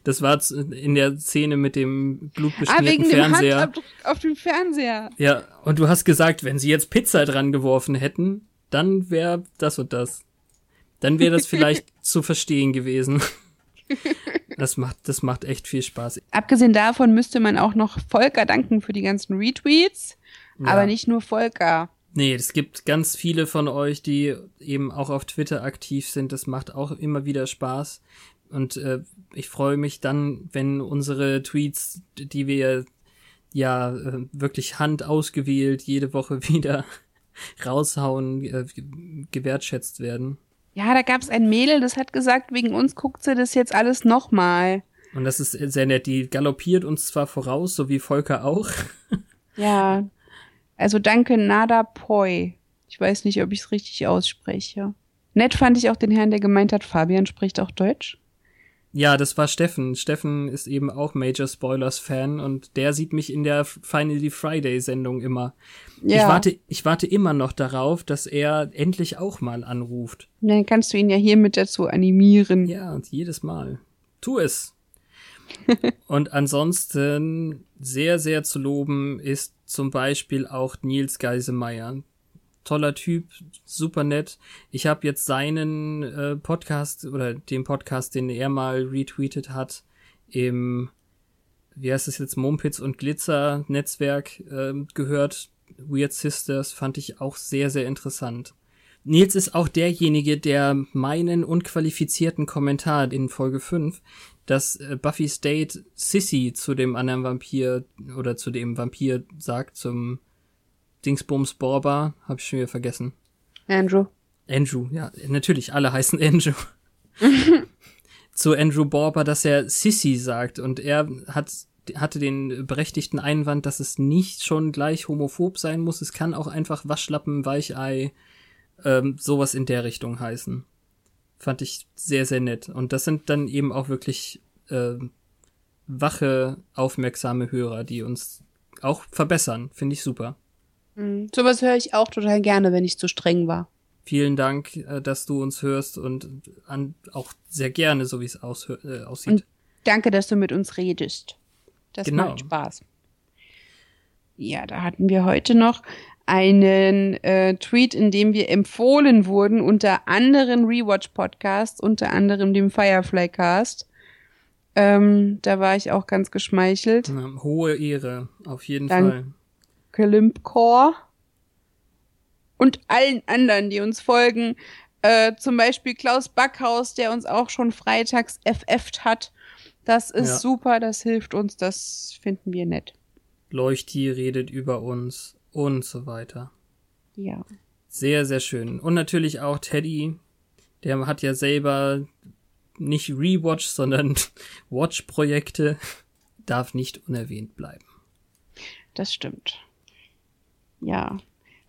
Das war in der Szene mit dem Ah, wegen blutbeschmierten dem Fernseher. Handabdruck auf dem Fernseher. Ja, und du hast gesagt, wenn sie jetzt Pizza dran geworfen hätten, dann wäre das und das. Dann wäre das vielleicht zu verstehen gewesen. Das macht, das macht echt viel Spaß. Abgesehen davon müsste man auch noch Volker danken für die ganzen Retweets. Ja. Aber nicht nur Volker. Nee, es gibt ganz viele von euch, die eben auch auf Twitter aktiv sind. Das macht auch immer wieder Spaß. Und äh, ich freue mich dann, wenn unsere Tweets, die wir ja äh, wirklich handausgewählt jede Woche wieder raushauen, äh, ge- gewertschätzt werden. Ja, da gab's ein Mädel, das hat gesagt, wegen uns guckt sie das jetzt alles nochmal. Und das ist sehr nett. Die galoppiert uns zwar voraus, so wie Volker auch. Ja. Also danke Nada Poi. Ich weiß nicht, ob ich es richtig ausspreche. Nett fand ich auch den Herrn, der gemeint hat, Fabian spricht auch Deutsch. Ja, das war Steffen. Steffen ist eben auch Major Spoilers Fan und der sieht mich in der Finally Friday Sendung immer. Ja. Ich warte, ich warte immer noch darauf, dass er endlich auch mal anruft. Dann kannst du ihn ja hiermit dazu animieren. Ja, und jedes Mal. Tu es. und ansonsten sehr, sehr zu loben ist zum Beispiel auch Nils Geisemeyer. Toller Typ, super nett. Ich habe jetzt seinen äh, Podcast oder den Podcast, den er mal retweetet hat, im, wie heißt es jetzt, Mumpitz und Glitzer Netzwerk ähm, gehört. Weird Sisters fand ich auch sehr, sehr interessant. Nils ist auch derjenige, der meinen unqualifizierten Kommentar in Folge 5, dass äh, Buffy State Sissy zu dem anderen Vampir oder zu dem Vampir sagt, zum Dingsbums Borba, hab ich schon wieder vergessen. Andrew. Andrew, ja, natürlich, alle heißen Andrew. zu Andrew Borba, dass er Sissy sagt und er hat hatte den berechtigten Einwand, dass es nicht schon gleich homophob sein muss, es kann auch einfach Waschlappen, Weichei, ähm, sowas in der Richtung heißen. Fand ich sehr, sehr nett. Und das sind dann eben auch wirklich äh, wache, aufmerksame Hörer, die uns auch verbessern. Finde ich super. Mhm. Sowas höre ich auch total gerne, wenn ich zu streng war. Vielen Dank, äh, dass du uns hörst und an, auch sehr gerne, so wie es aus, äh, aussieht. Und danke, dass du mit uns redest. Das Genau. macht Spaß. Ja, da hatten wir heute noch einen äh, Tweet, in dem wir empfohlen wurden unter anderen Rewatch-Podcasts, unter anderem dem Firefly Cast. Ähm, da war ich auch ganz geschmeichelt. Hohe Ehre, auf jeden Dank- Fall. Klimpcore und allen anderen, die uns folgen. Äh, zum Beispiel Klaus Backhaus, der uns auch schon freitags FF't hat. Das ist Ja. super, das hilft uns, das finden wir nett. Leuchti redet über uns und so weiter. Ja. Sehr, sehr schön. Und natürlich auch Teddy, der hat ja selber nicht Rewatch, sondern Watch-Projekte, darf nicht unerwähnt bleiben. Das stimmt. Ja.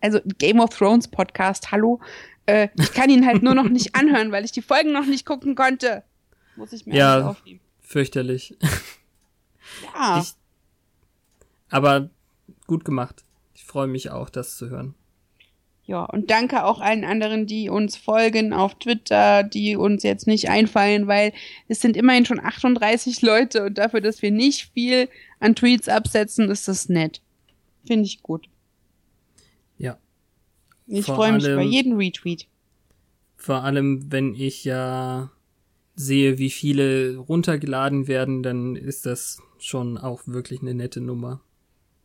Also Game of Thrones Podcast, hallo. Äh, ich kann ihn halt nur noch nicht anhören, weil ich die Folgen noch nicht gucken konnte. Muss ich mir Ja. aufnehmen. Fürchterlich. Ja. Ich- Aber gut gemacht. Ich freue mich auch, das zu hören. Ja, und danke auch allen anderen, die uns folgen auf Twitter, die uns jetzt nicht einfallen, weil es sind immerhin schon 38 Leute und dafür, dass wir nicht viel an Tweets absetzen, ist das nett. Finde ich gut. Ja. Ich freue mich über jeden Retweet. Vor allem, wenn ich ja sehe, wie viele runtergeladen werden, dann ist das schon auch wirklich eine nette Nummer.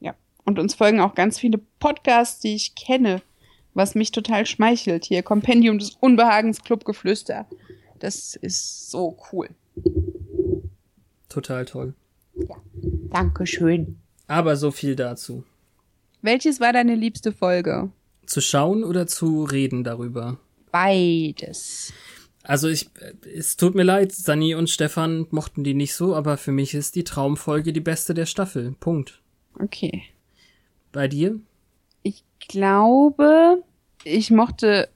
Ja. Und uns folgen auch ganz viele Podcasts, die ich kenne, was mich total schmeichelt. Hier Kompendium des Unbehagens, Clubgeflüster. Das ist so cool. Total toll. Dankeschön. Aber so viel dazu. Welches war deine liebste Folge? Zu schauen oder zu reden darüber? Beides. Also ich, es tut mir leid, Sani und Stefan mochten die nicht so, aber für mich ist die Traumfolge die beste der Staffel. Punkt. Okay. Bei dir? Ich glaube, ich mochte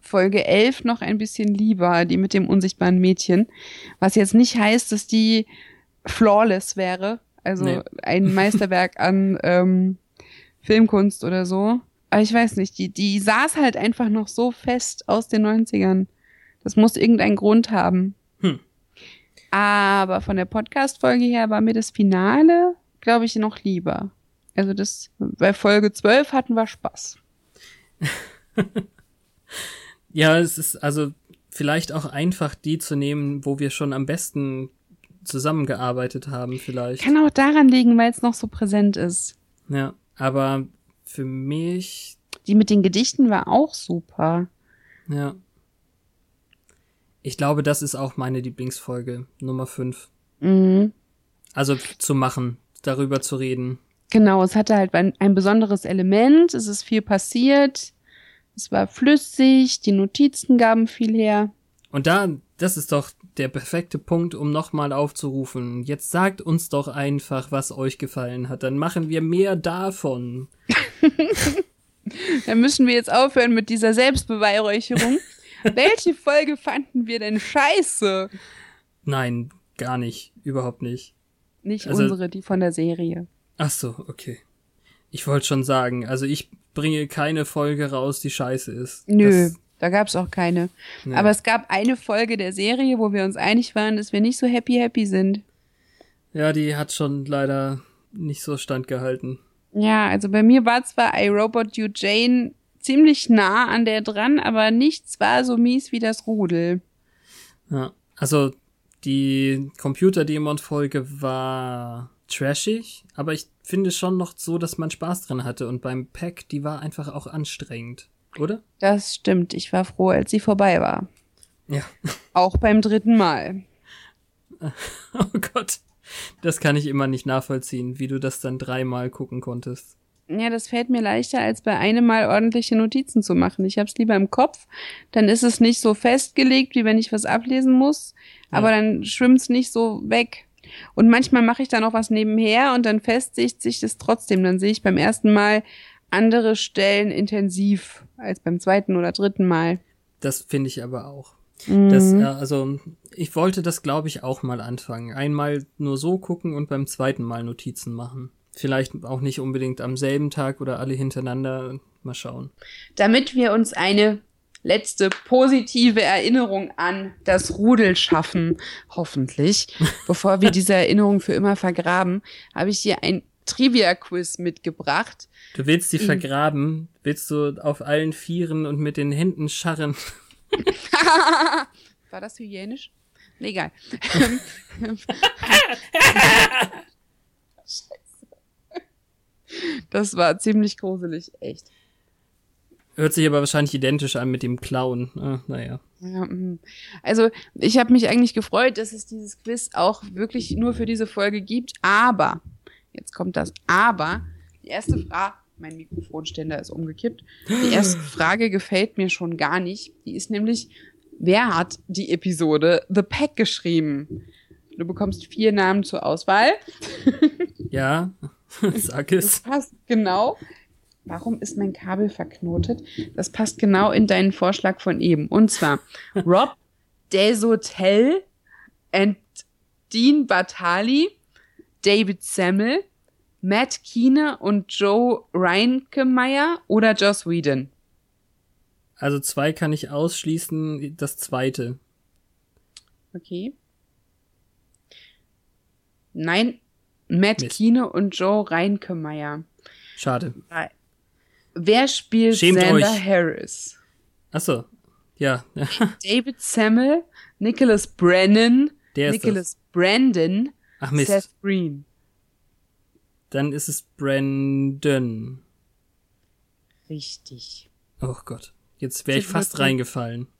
Folge 11 noch ein bisschen lieber, die mit dem unsichtbaren Mädchen. Was jetzt nicht heißt, dass die flawless wäre. Also Nee. ein Meisterwerk an ähm, Filmkunst oder so. Aber ich weiß nicht, die, die saß halt einfach noch so fest aus den 90ern. Das muss irgendeinen Grund haben. Hm. Aber von der Podcast-Folge her war mir das Finale, glaube ich, noch lieber. Also das, bei Folge 12 hatten wir Spaß. Ja, es ist also vielleicht auch einfach die zu nehmen, wo wir schon am besten zusammengearbeitet haben, vielleicht. Kann auch daran liegen, weil es noch so präsent ist. Ja, aber für mich, Die mit den Gedichten war auch super. ja. Ich glaube, das ist auch meine Lieblingsfolge, Nummer 5. Mhm. Also zu machen, darüber zu reden. Genau, es hatte halt ein, ein besonderes Element, es ist viel passiert, es war flüssig, die Notizen gaben viel her. Und da, das ist doch der perfekte Punkt, um nochmal aufzurufen. Jetzt sagt uns doch einfach, was euch gefallen hat. Dann machen wir mehr davon. Dann müssen wir jetzt aufhören mit dieser Selbstbeweihräucherung. Welche Folge fanden wir denn scheiße? Nein, gar nicht. Überhaupt nicht. Nicht Also- unsere, die von der Serie. Ach so, okay. Ich wollte schon sagen, also ich bringe keine Folge raus, die scheiße ist. Nö, Das, da gab's auch keine. nee. Aber es gab eine Folge der Serie, wo wir uns einig waren, dass wir nicht so happy happy sind. ja, die hat schon leider nicht so standgehalten. Ja, also bei mir war zwar I Robot You Jane ziemlich nah an der dran, aber nichts war so mies wie das Rudel. Ja, also die Computerdemon-Folge war trashig, aber ich finde schon noch so, dass man Spaß dran hatte. Und beim Pack, die war einfach auch anstrengend, oder? Das stimmt, ich war froh, als sie vorbei war. Ja. Auch beim dritten Mal. Oh Gott. Das kann ich immer nicht nachvollziehen, wie du das dann dreimal gucken konntest. Ja, das fällt mir leichter, als bei einem Mal ordentliche Notizen zu machen. Ich hab's lieber im Kopf, dann ist es nicht so festgelegt, wie wenn ich was ablesen muss, aber dann schwimmt's nicht so weg. Und manchmal mache ich dann auch was nebenher und dann festigt sich das trotzdem. Dann sehe ich beim ersten Mal andere Stellen intensiv als beim zweiten oder dritten Mal. Das finde ich aber auch. Das, Mhm. äh, also, ich wollte das, glaube ich, auch mal anfangen. Einmal nur so gucken und beim zweiten Mal Notizen machen. Vielleicht auch nicht unbedingt am selben Tag oder alle hintereinander. Mal schauen. Damit wir uns eine letzte positive Erinnerung an das Rudel schaffen, hoffentlich, bevor wir diese Erinnerung für immer vergraben, habe ich hier ein Trivia-Quiz mitgebracht. Du willst sie vergraben? Willst du auf allen Vieren und mit den Händen scharren? War das hygienisch? Nee, egal. Scheiße. Das war ziemlich gruselig, echt. Hört sich aber wahrscheinlich identisch an mit dem Clown. Ah, naja. Ja, mm. also ich habe mich eigentlich gefreut, dass es dieses Quiz auch wirklich nur für diese Folge gibt. Aber, jetzt kommt das Aber, die erste Frage, mein Mikrofonständer ist umgekippt. Die erste Frage gefällt mir schon gar nicht. Die ist nämlich, wer hat die Episode The Pack geschrieben? Du bekommst vier Namen zur Auswahl. Ja, sag Das es. passt genau. Warum ist mein Kabel verknotet? Das passt genau in deinen Vorschlag von eben. Und zwar Rob Desotel and Dean Bartali, David Semmel, Matt Kine und Joe Reinkemeyer oder Joss Whedon. Also zwei kann ich ausschließen, das zweite. Okay. Nein, Matt Mist. Kine und Joe Reinkemeyer. Schade. Wer spielt Schämt euch. Harris? Ach so. Ja, David Semmel, Nicholas Brennan, Nicholas Brandon. Ach Mist. Seth Green. Dann ist es Brandon. Richtig. Oh Gott. Jetzt wäre ich fast reingefallen.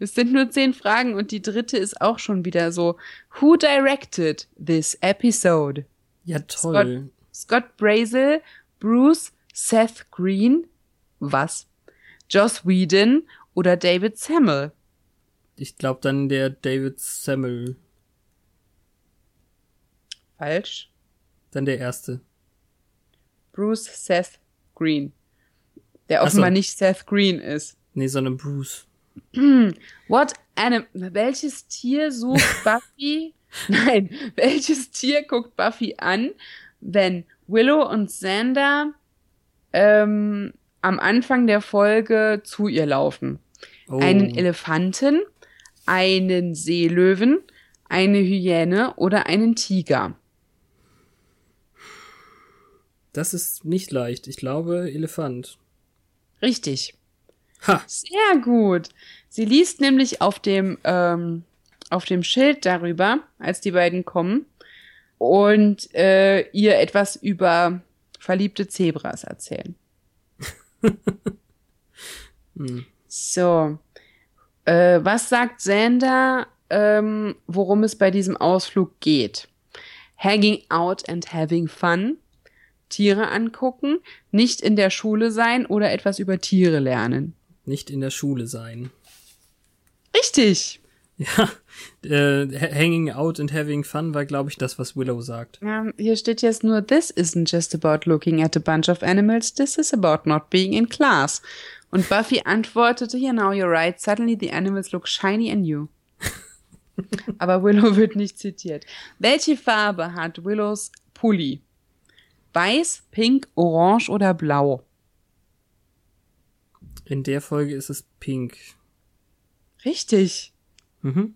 Es sind nur zehn Fragen und die dritte ist auch schon wieder so. Who directed this episode? Ja, toll. Scott Brazel, Bruce, Seth Green, was? Joss Whedon oder David Semmel? Ich glaube dann der David Semmel. Falsch. Dann der erste. Bruce Seth Green. Der Ach so. offenbar nicht Seth Green ist. Nee, sondern Bruce. What anim welches Tier sucht Buffy? Nein, welches Tier guckt Buffy an, wenn Willow und Xander ähm, am Anfang der Folge zu ihr laufen? Oh. Einen Elefanten, einen Seelöwen, eine Hyäne oder einen Tiger? Das ist nicht leicht. Ich glaube Elefant. Richtig. Ha! Sehr gut. Sie liest nämlich auf dem, ähm, auf dem Schild darüber, als die beiden kommen, und äh, ihr etwas über verliebte Zebras erzählen. Hm. So. Äh, was sagt Xander, ähm, worum es bei diesem Ausflug geht? Hanging out and having fun. Tiere angucken, nicht in der Schule sein oder etwas über Tiere lernen. Nicht in der Schule sein. Richtig. Ja, äh, ha- hanging out and having fun war, glaube ich, das, was Willow sagt. Ja, hier steht jetzt nur, this isn't just about looking at a bunch of animals, this is about not being in class. Und Buffy antwortete, yeah, now you're right, suddenly the animals look shiny and new. Aber Willow wird nicht zitiert. Welche Farbe hat Willows Pulli? Weiß, pink, orange oder blau? In der Folge ist es pink. Richtig. Mhm.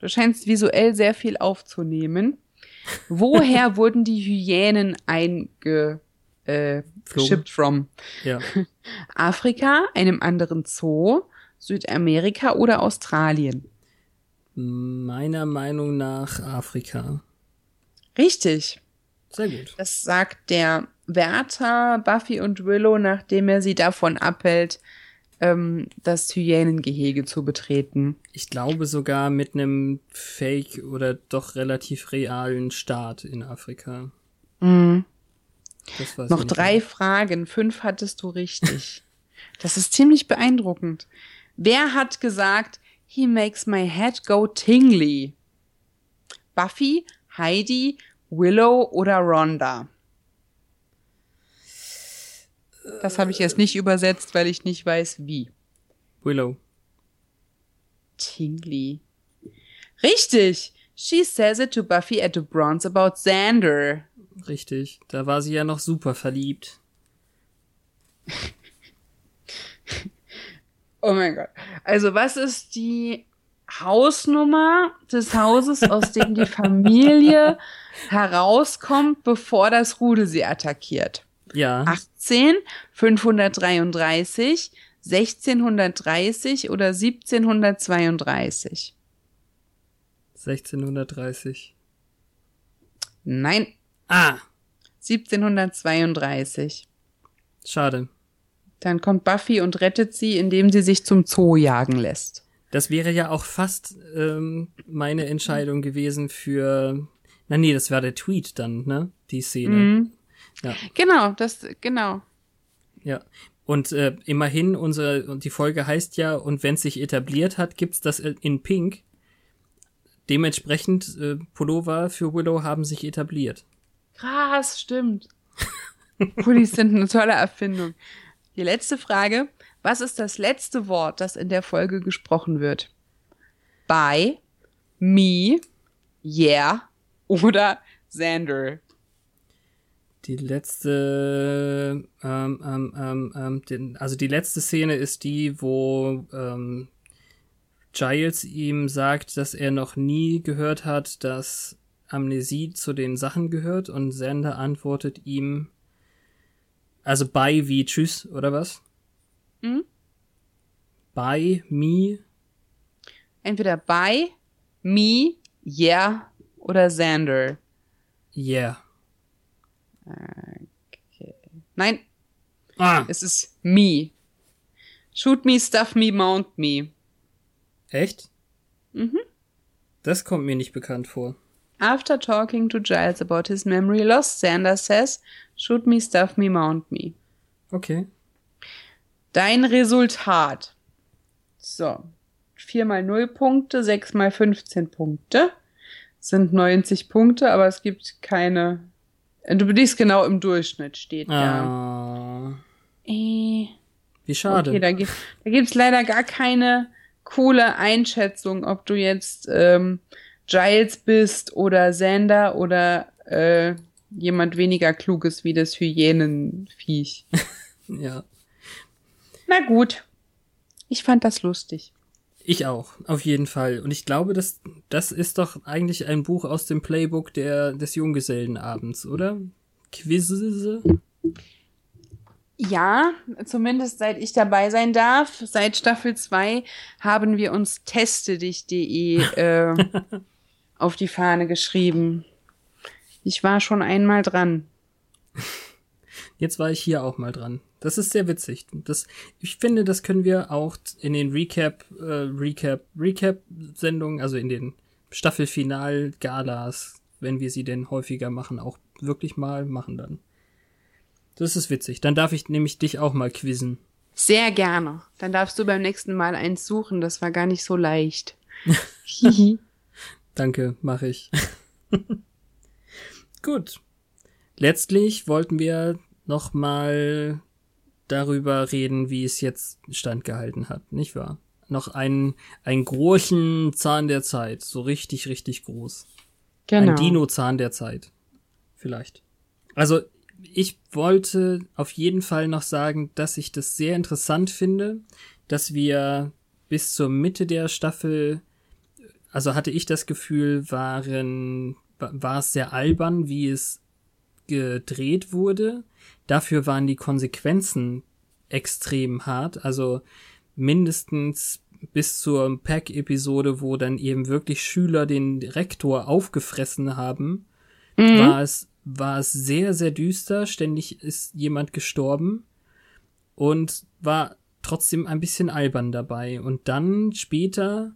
Du scheinst visuell sehr viel aufzunehmen. Woher wurden die Hyänen einge äh, shipped from? Ja. Afrika, einem anderen Zoo, Südamerika oder Australien? Meiner Meinung nach Afrika. Richtig. Sehr gut. Das sagt der Wärter Buffy und Willow, nachdem er sie davon abhält, ähm, das Hyänengehege zu betreten. Ich glaube sogar mit einem Fake oder doch relativ realen Staat in Afrika. Mhm. Noch drei Fragen, fünf hattest du richtig. Das ist ziemlich beeindruckend. Wer hat gesagt, he makes my head go tingly? Buffy, Heidi, Willow oder Rhonda? Das habe ich jetzt nicht übersetzt, weil ich nicht weiß, wie. Willow. Tingley. Richtig. She says it to Buffy at the bronze about Xander. Richtig. Da war sie ja noch super verliebt. Oh mein Gott. Also was ist die Hausnummer des Hauses, aus dem die Familie herauskommt, bevor das Rudel sie attackiert? Ja. 18, 533, 1630 oder 1732? 1630. Nein, Ah, 1732. schade. Dann kommt Buffy und rettet sie, indem sie sich zum Zoo jagen lässt. Das wäre ja auch fast ähm, meine Entscheidung gewesen für. Na nee, das war der Tweet dann, ne? Die Szene. Mhm. Ja. Genau, das, genau. Ja. Und äh, immerhin, unsere, und die Folge heißt ja, und wenn es sich etabliert hat, gibt's das in Pink. Dementsprechend, äh, Pullover für Willow haben sich etabliert. Krass, stimmt. Pullis sind eine tolle Erfindung. Die letzte Frage. Was ist das letzte Wort, das in der Folge gesprochen wird? By, me, yeah oder Xander? Die letzte, ähm, ähm, ähm, ähm, den, also die letzte Szene ist die, wo ähm, Giles ihm sagt, dass er noch nie gehört hat, dass Amnesie zu den Sachen gehört und Xander antwortet ihm, also bye wie tschüss oder was? Mhm. Bye me, Entweder by, me, yeah oder Xander. yeah. Nein, Ah, es ist me. Shoot me, stuff me, mount me. echt? Mhm. Das kommt mir nicht bekannt vor. After talking to Giles about his memory loss, Xander says, shoot me, stuff me, mount me. Okay. Dein Resultat. So. 4 mal 0 Punkte, 6 mal 15 Punkte. Sind 90 Punkte, aber es gibt keine. Du liegst genau im Durchschnitt, steht ja. Ah, Äh, wie schade. Okay, da, gibt da gibt's leider gar keine coole Einschätzung, ob du jetzt ähm, Giles bist oder Xander oder äh, jemand weniger kluges wie das Hyänenviech. ja. Na gut. Ich fand das lustig. Ich auch, auf jeden Fall. Und ich glaube, das, das ist doch eigentlich ein Buch aus dem Playbook der, des Junggesellenabends, oder? Quizze? Ja, zumindest seit ich dabei sein darf. Seit Staffel 2 haben wir uns testedich.de äh, auf die Fahne geschrieben. Ich war schon einmal dran. Jetzt war ich hier auch mal dran. Das ist sehr witzig. Das, ich finde, das können wir auch in den Recap, äh, Recap, Recap-Sendungen, also in den Staffelfinal-Galas, wenn wir sie denn häufiger machen, auch wirklich mal machen dann. Das ist witzig. Dann darf ich nämlich dich auch mal quizzen. Sehr gerne. Dann darfst du beim nächsten Mal eins suchen. Das war gar nicht so leicht. Danke, mache ich. Gut. Letztlich wollten wir noch mal darüber reden, wie es jetzt standgehalten hat, nicht wahr? Noch einen, einen großen Zahn der Zeit, so richtig, richtig groß. genau. Ein Dino-Zahn der Zeit. Vielleicht. Also, ich wollte auf jeden Fall noch sagen, dass ich das sehr interessant finde, dass wir bis zur Mitte der Staffel, also hatte ich das Gefühl, waren, war es sehr albern, wie es gedreht wurde. Dafür waren die Konsequenzen extrem hart. Also mindestens bis zur Pack-Episode, wo dann eben wirklich Schüler den Rektor aufgefressen haben, Mhm. war es war es sehr sehr düster. Ständig ist jemand gestorben und war trotzdem ein bisschen albern dabei. Und dann später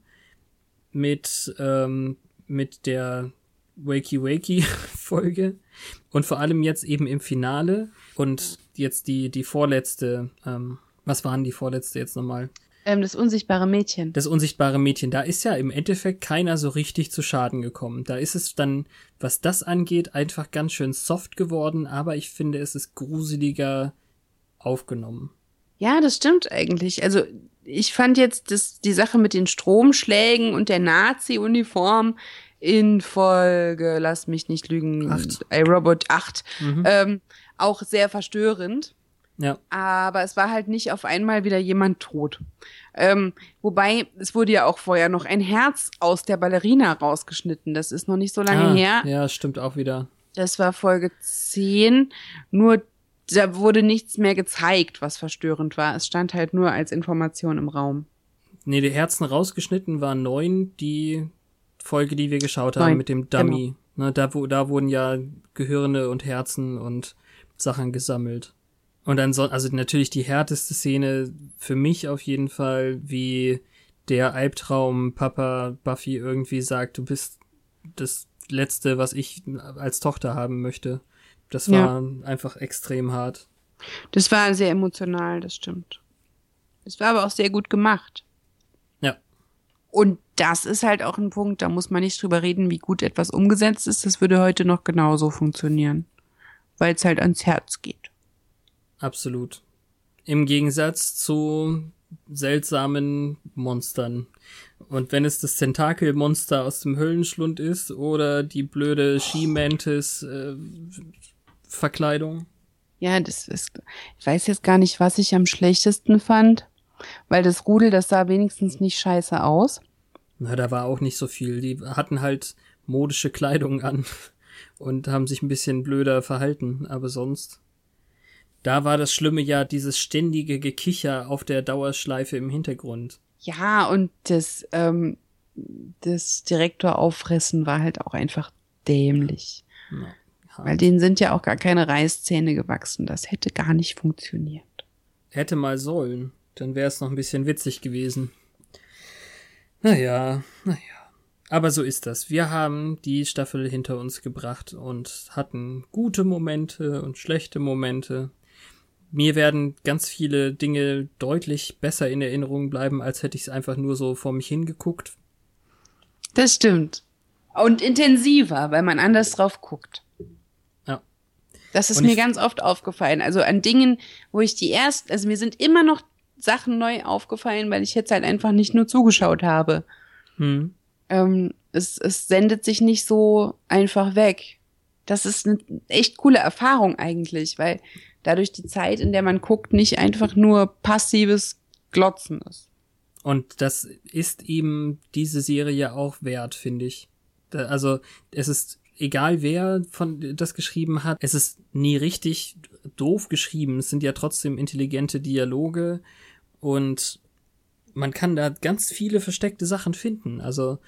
mit ähm, mit der Wakey Wakey Folge und vor allem jetzt eben im Finale und jetzt die die vorletzte ähm, was waren die vorletzte jetzt nochmal? Ähm, das unsichtbare Mädchen. Das unsichtbare Mädchen, da ist ja im Endeffekt keiner so richtig zu Schaden gekommen. Da ist es dann, was das angeht, einfach ganz schön soft geworden, aber ich finde, es ist gruseliger aufgenommen. Ja, das stimmt eigentlich. Also ich fand jetzt das, die Sache mit den Stromschlägen und der Nazi-Uniform in Folge, lass mich nicht lügen, Acht. iRobot 8, Mhm. ähm, auch sehr verstörend. Ja. Aber es war halt nicht auf einmal wieder jemand tot. Ähm, wobei, es wurde ja auch vorher noch ein Herz aus der Ballerina rausgeschnitten. Das ist noch nicht so lange ah, her. Ja, stimmt auch wieder. Das war Folge 10. Nur da wurde nichts mehr gezeigt, was verstörend war. Es stand halt nur als Information im Raum. Nee, die Herzen rausgeschnitten waren neun, die Folge, die wir geschaut haben Neun, mit dem Dummy. Ne, da, wo, da wurden ja Gehirne und Herzen und Sachen gesammelt. Und dann so, also natürlich die härteste Szene für mich auf jeden Fall, wie der Albtraum Papa Buffy irgendwie sagt, du bist das Letzte, was ich als Tochter haben möchte. Das war einfach extrem hart. Das war sehr emotional, das stimmt. Es war aber auch sehr gut gemacht. Und das ist halt auch ein Punkt, da muss man nicht drüber reden, wie gut etwas umgesetzt ist. Das würde heute noch genauso funktionieren. Weil es halt ans Herz geht. Absolut. Im Gegensatz zu seltsamen Monstern. Und wenn es das Tentakelmonster aus dem Höllenschlund ist oder die blöde She-Mantis äh, Verkleidung. Ja, das ist, ich weiß jetzt gar nicht, was ich am schlechtesten fand, weil das Rudel, das sah wenigstens nicht scheiße aus. Na, da war auch nicht so viel. Die hatten halt modische Kleidung an und haben sich ein bisschen blöder verhalten, aber sonst. Da war das Schlimme ja dieses ständige Gekicher auf der Dauerschleife im Hintergrund. Ja, und das, ähm, das Direktor auffressen war halt auch einfach dämlich. Ja. Weil denen sind ja auch gar keine Reißzähne gewachsen. Das hätte gar nicht funktioniert. Hätte mal sollen. Dann wäre es noch ein bisschen witzig gewesen. Naja, naja. Aber so ist das. Wir haben die Staffel hinter uns gebracht und hatten gute Momente und schlechte Momente. Mir werden ganz viele Dinge deutlich besser in Erinnerung bleiben, als hätte ich es einfach nur so vor mich hingeguckt. Das stimmt. Und intensiver, weil man anders drauf guckt. Ja. Das ist Und mir ganz oft aufgefallen. Also an Dingen, wo ich die erst, also mir sind immer noch Sachen neu aufgefallen, weil ich jetzt halt einfach nicht nur zugeschaut habe. Hm. Ähm, es, es sendet sich nicht so einfach weg. Das ist eine echt coole Erfahrung eigentlich, weil dadurch die Zeit, in der man guckt, nicht einfach nur passives Glotzen ist. Und das ist eben diese Serie auch wert, finde ich. Da, also es ist egal, wer von das geschrieben hat, es ist nie richtig doof geschrieben. Es sind ja trotzdem intelligente Dialoge und man kann da ganz viele versteckte Sachen finden. Also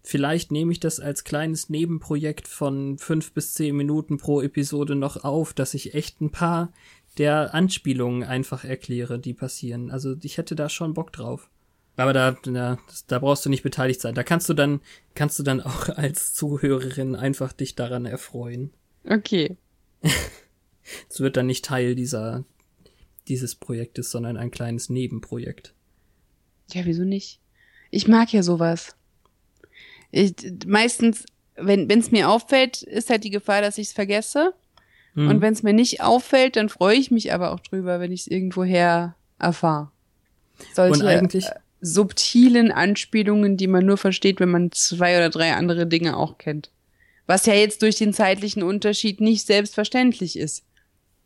vielleicht nehme ich das als kleines Nebenprojekt von fünf bis zehn Minuten pro Episode noch auf, dass ich echt ein paar der Anspielungen einfach erkläre, die passieren. Also ich hätte da schon Bock drauf. Aber da, na, da brauchst du nicht beteiligt sein. Da kannst du dann, kannst du dann auch als Zuhörerin einfach dich daran erfreuen. Okay. Es wird dann nicht Teil dieser, dieses Projektes, sondern ein kleines Nebenprojekt. Ja, wieso nicht? Ich mag ja sowas. Ich, meistens, wenn es mir auffällt, ist halt die Gefahr, dass ich es vergesse. Hm. Und wenn es mir nicht auffällt, dann freue ich mich aber auch drüber, wenn ich es irgendwoher erfahre. Solche Und eigentlich, äh, subtilen Anspielungen, die man nur versteht, wenn man zwei oder drei andere Dinge auch kennt. Was ja jetzt durch den zeitlichen Unterschied nicht selbstverständlich ist.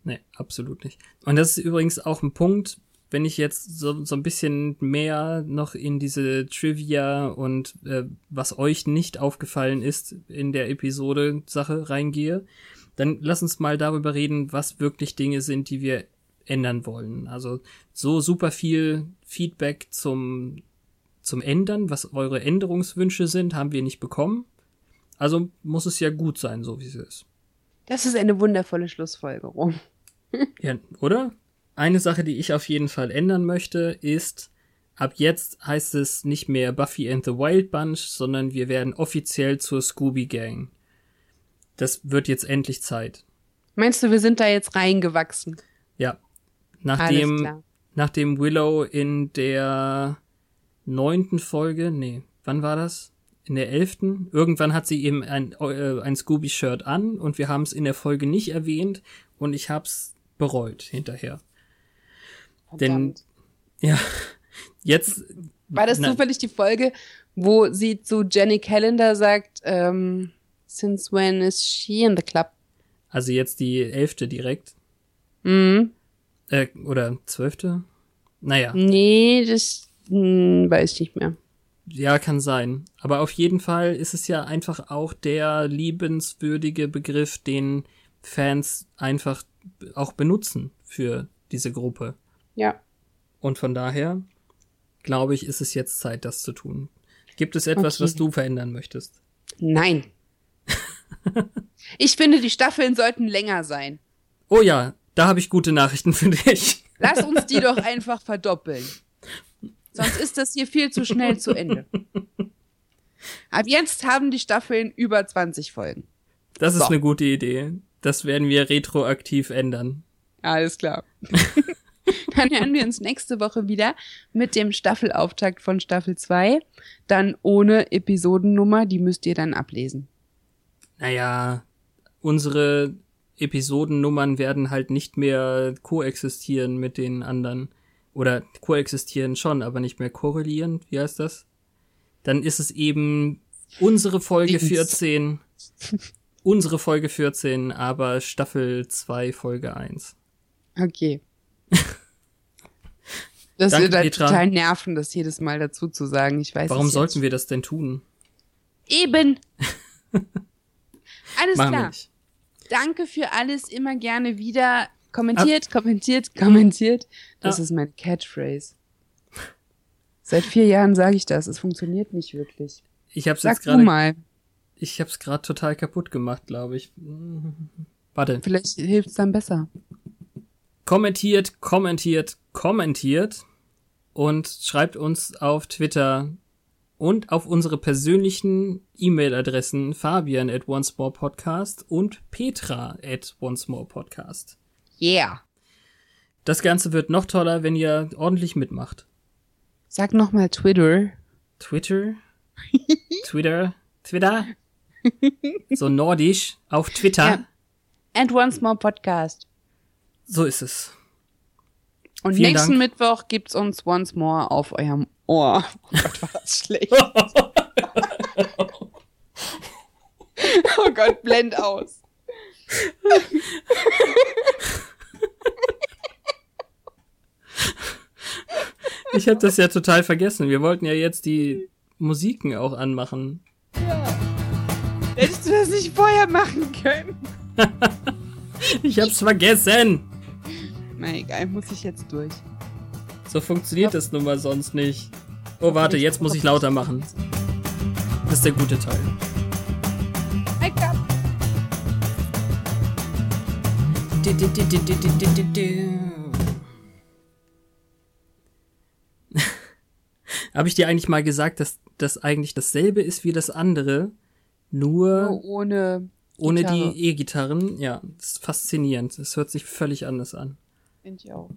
Nee, absolut nicht. Und das ist übrigens auch ein Punkt, wenn ich jetzt so, so ein bisschen mehr noch in diese Trivia und äh, was euch nicht aufgefallen ist in der Episode Sache reingehe, dann lass uns mal darüber reden, was wirklich Dinge sind, die wir ändern wollen. Also so super viel Feedback zum zum Ändern, was eure Änderungswünsche sind, haben wir nicht bekommen. Also muss es ja gut sein, so wie es ist. Das ist eine wundervolle Schlussfolgerung. Ja, oder? Eine Sache, die ich auf jeden Fall ändern möchte, ist, ab jetzt heißt es nicht mehr Buffy and the Wild Bunch, sondern wir werden offiziell zur Scooby Gang. Das wird jetzt endlich Zeit. Meinst du, wir sind da jetzt reingewachsen? Ja. Nachdem, nachdem Willow in der neunten Folge, nee, wann war das? In der elften? Irgendwann hat sie eben ein, äh, ein Scooby-Shirt an und wir haben es in der Folge nicht erwähnt und ich hab's bereut hinterher. Denn Verdammt. Ja, Jetzt. War das na, zufällig die Folge, wo sie zu Jenny Callender sagt, ähm, since when is she in the club? Also jetzt die elfte direkt. Mhm. Äh, oder zwölfte? Naja, Nee, das hm, weiß ich nicht mehr. ja, kann sein. Aber auf jeden Fall ist es ja einfach auch der liebenswürdige Begriff, den Fans einfach auch benutzen für diese Gruppe. Ja. Und von daher, glaube ich, ist es jetzt Zeit, das zu tun. Gibt es etwas, Okay. was du verändern möchtest? Nein. ich finde, die Staffeln sollten länger sein. Oh ja, da habe ich gute Nachrichten für dich. Lass uns die doch einfach verdoppeln. Sonst ist das hier viel zu schnell zu Ende. Ab jetzt haben die Staffeln über 20 Folgen. Das ist So. eine gute Idee. Das werden wir retroaktiv ändern. Alles klar. Dann hören wir uns nächste Woche wieder mit dem Staffelauftakt von Staffel 2. Dann ohne Episodennummer, die müsst ihr dann ablesen. Naja, unsere Episodennummern werden halt nicht mehr koexistieren mit den anderen. Oder koexistieren schon, aber nicht mehr korrelieren. Wie heißt das? Dann ist es eben unsere Folge Dings. 14. unsere Folge 14, aber Staffel 2, Folge 1. Okay. Das Danke, wird halt Petra. total nerven, das jedes Mal dazu zu sagen. Ich weiß Warum sollten jetzt. wir das denn tun? Eben. Alles Machen klar. Danke für alles, immer gerne wieder. Kommentiert, kommentiert, kommentiert. Das Ah. ist mein Catchphrase. Seit vier Jahren sage ich das. Es funktioniert nicht wirklich. Ich hab's Sag jetzt du gerade mal. Ich hab's gerade total kaputt gemacht, glaube ich. Warte. Vielleicht hilft's dann besser. Kommentiert, kommentiert, kommentiert und schreibt uns auf Twitter und auf unsere persönlichen E-Mail-Adressen Fabian at oncemorepodcast und Petra at oncemorepodcast. Yeah. Das Ganze wird noch toller, wenn ihr ordentlich mitmacht. Sag noch mal Twitter. Twitter, Twitter, Twitter, so nordisch auf Twitter. Ja. And once more Podcast. So ist es. Und Vielen nächsten Dank. Mittwoch gibt's uns once more auf eurem Ohr. Oh Gott, war das schlecht. Oh Gott, blend aus. Ich habe das ja total vergessen. Wir wollten ja jetzt die Musiken auch anmachen. Du das nicht vorher machen können? Ich hab's vergessen. Na egal, muss ich jetzt durch. So funktioniert das nun mal sonst nicht. Oh, warte, jetzt muss ich lauter machen. Das ist der gute Teil. Habe ich dir eigentlich mal gesagt, dass das eigentlich dasselbe ist wie das andere, nur Nur ohne ohne Gitarre. die E-Gitarren? Ja, das ist faszinierend. Das hört sich völlig anders an. Finde ich auch.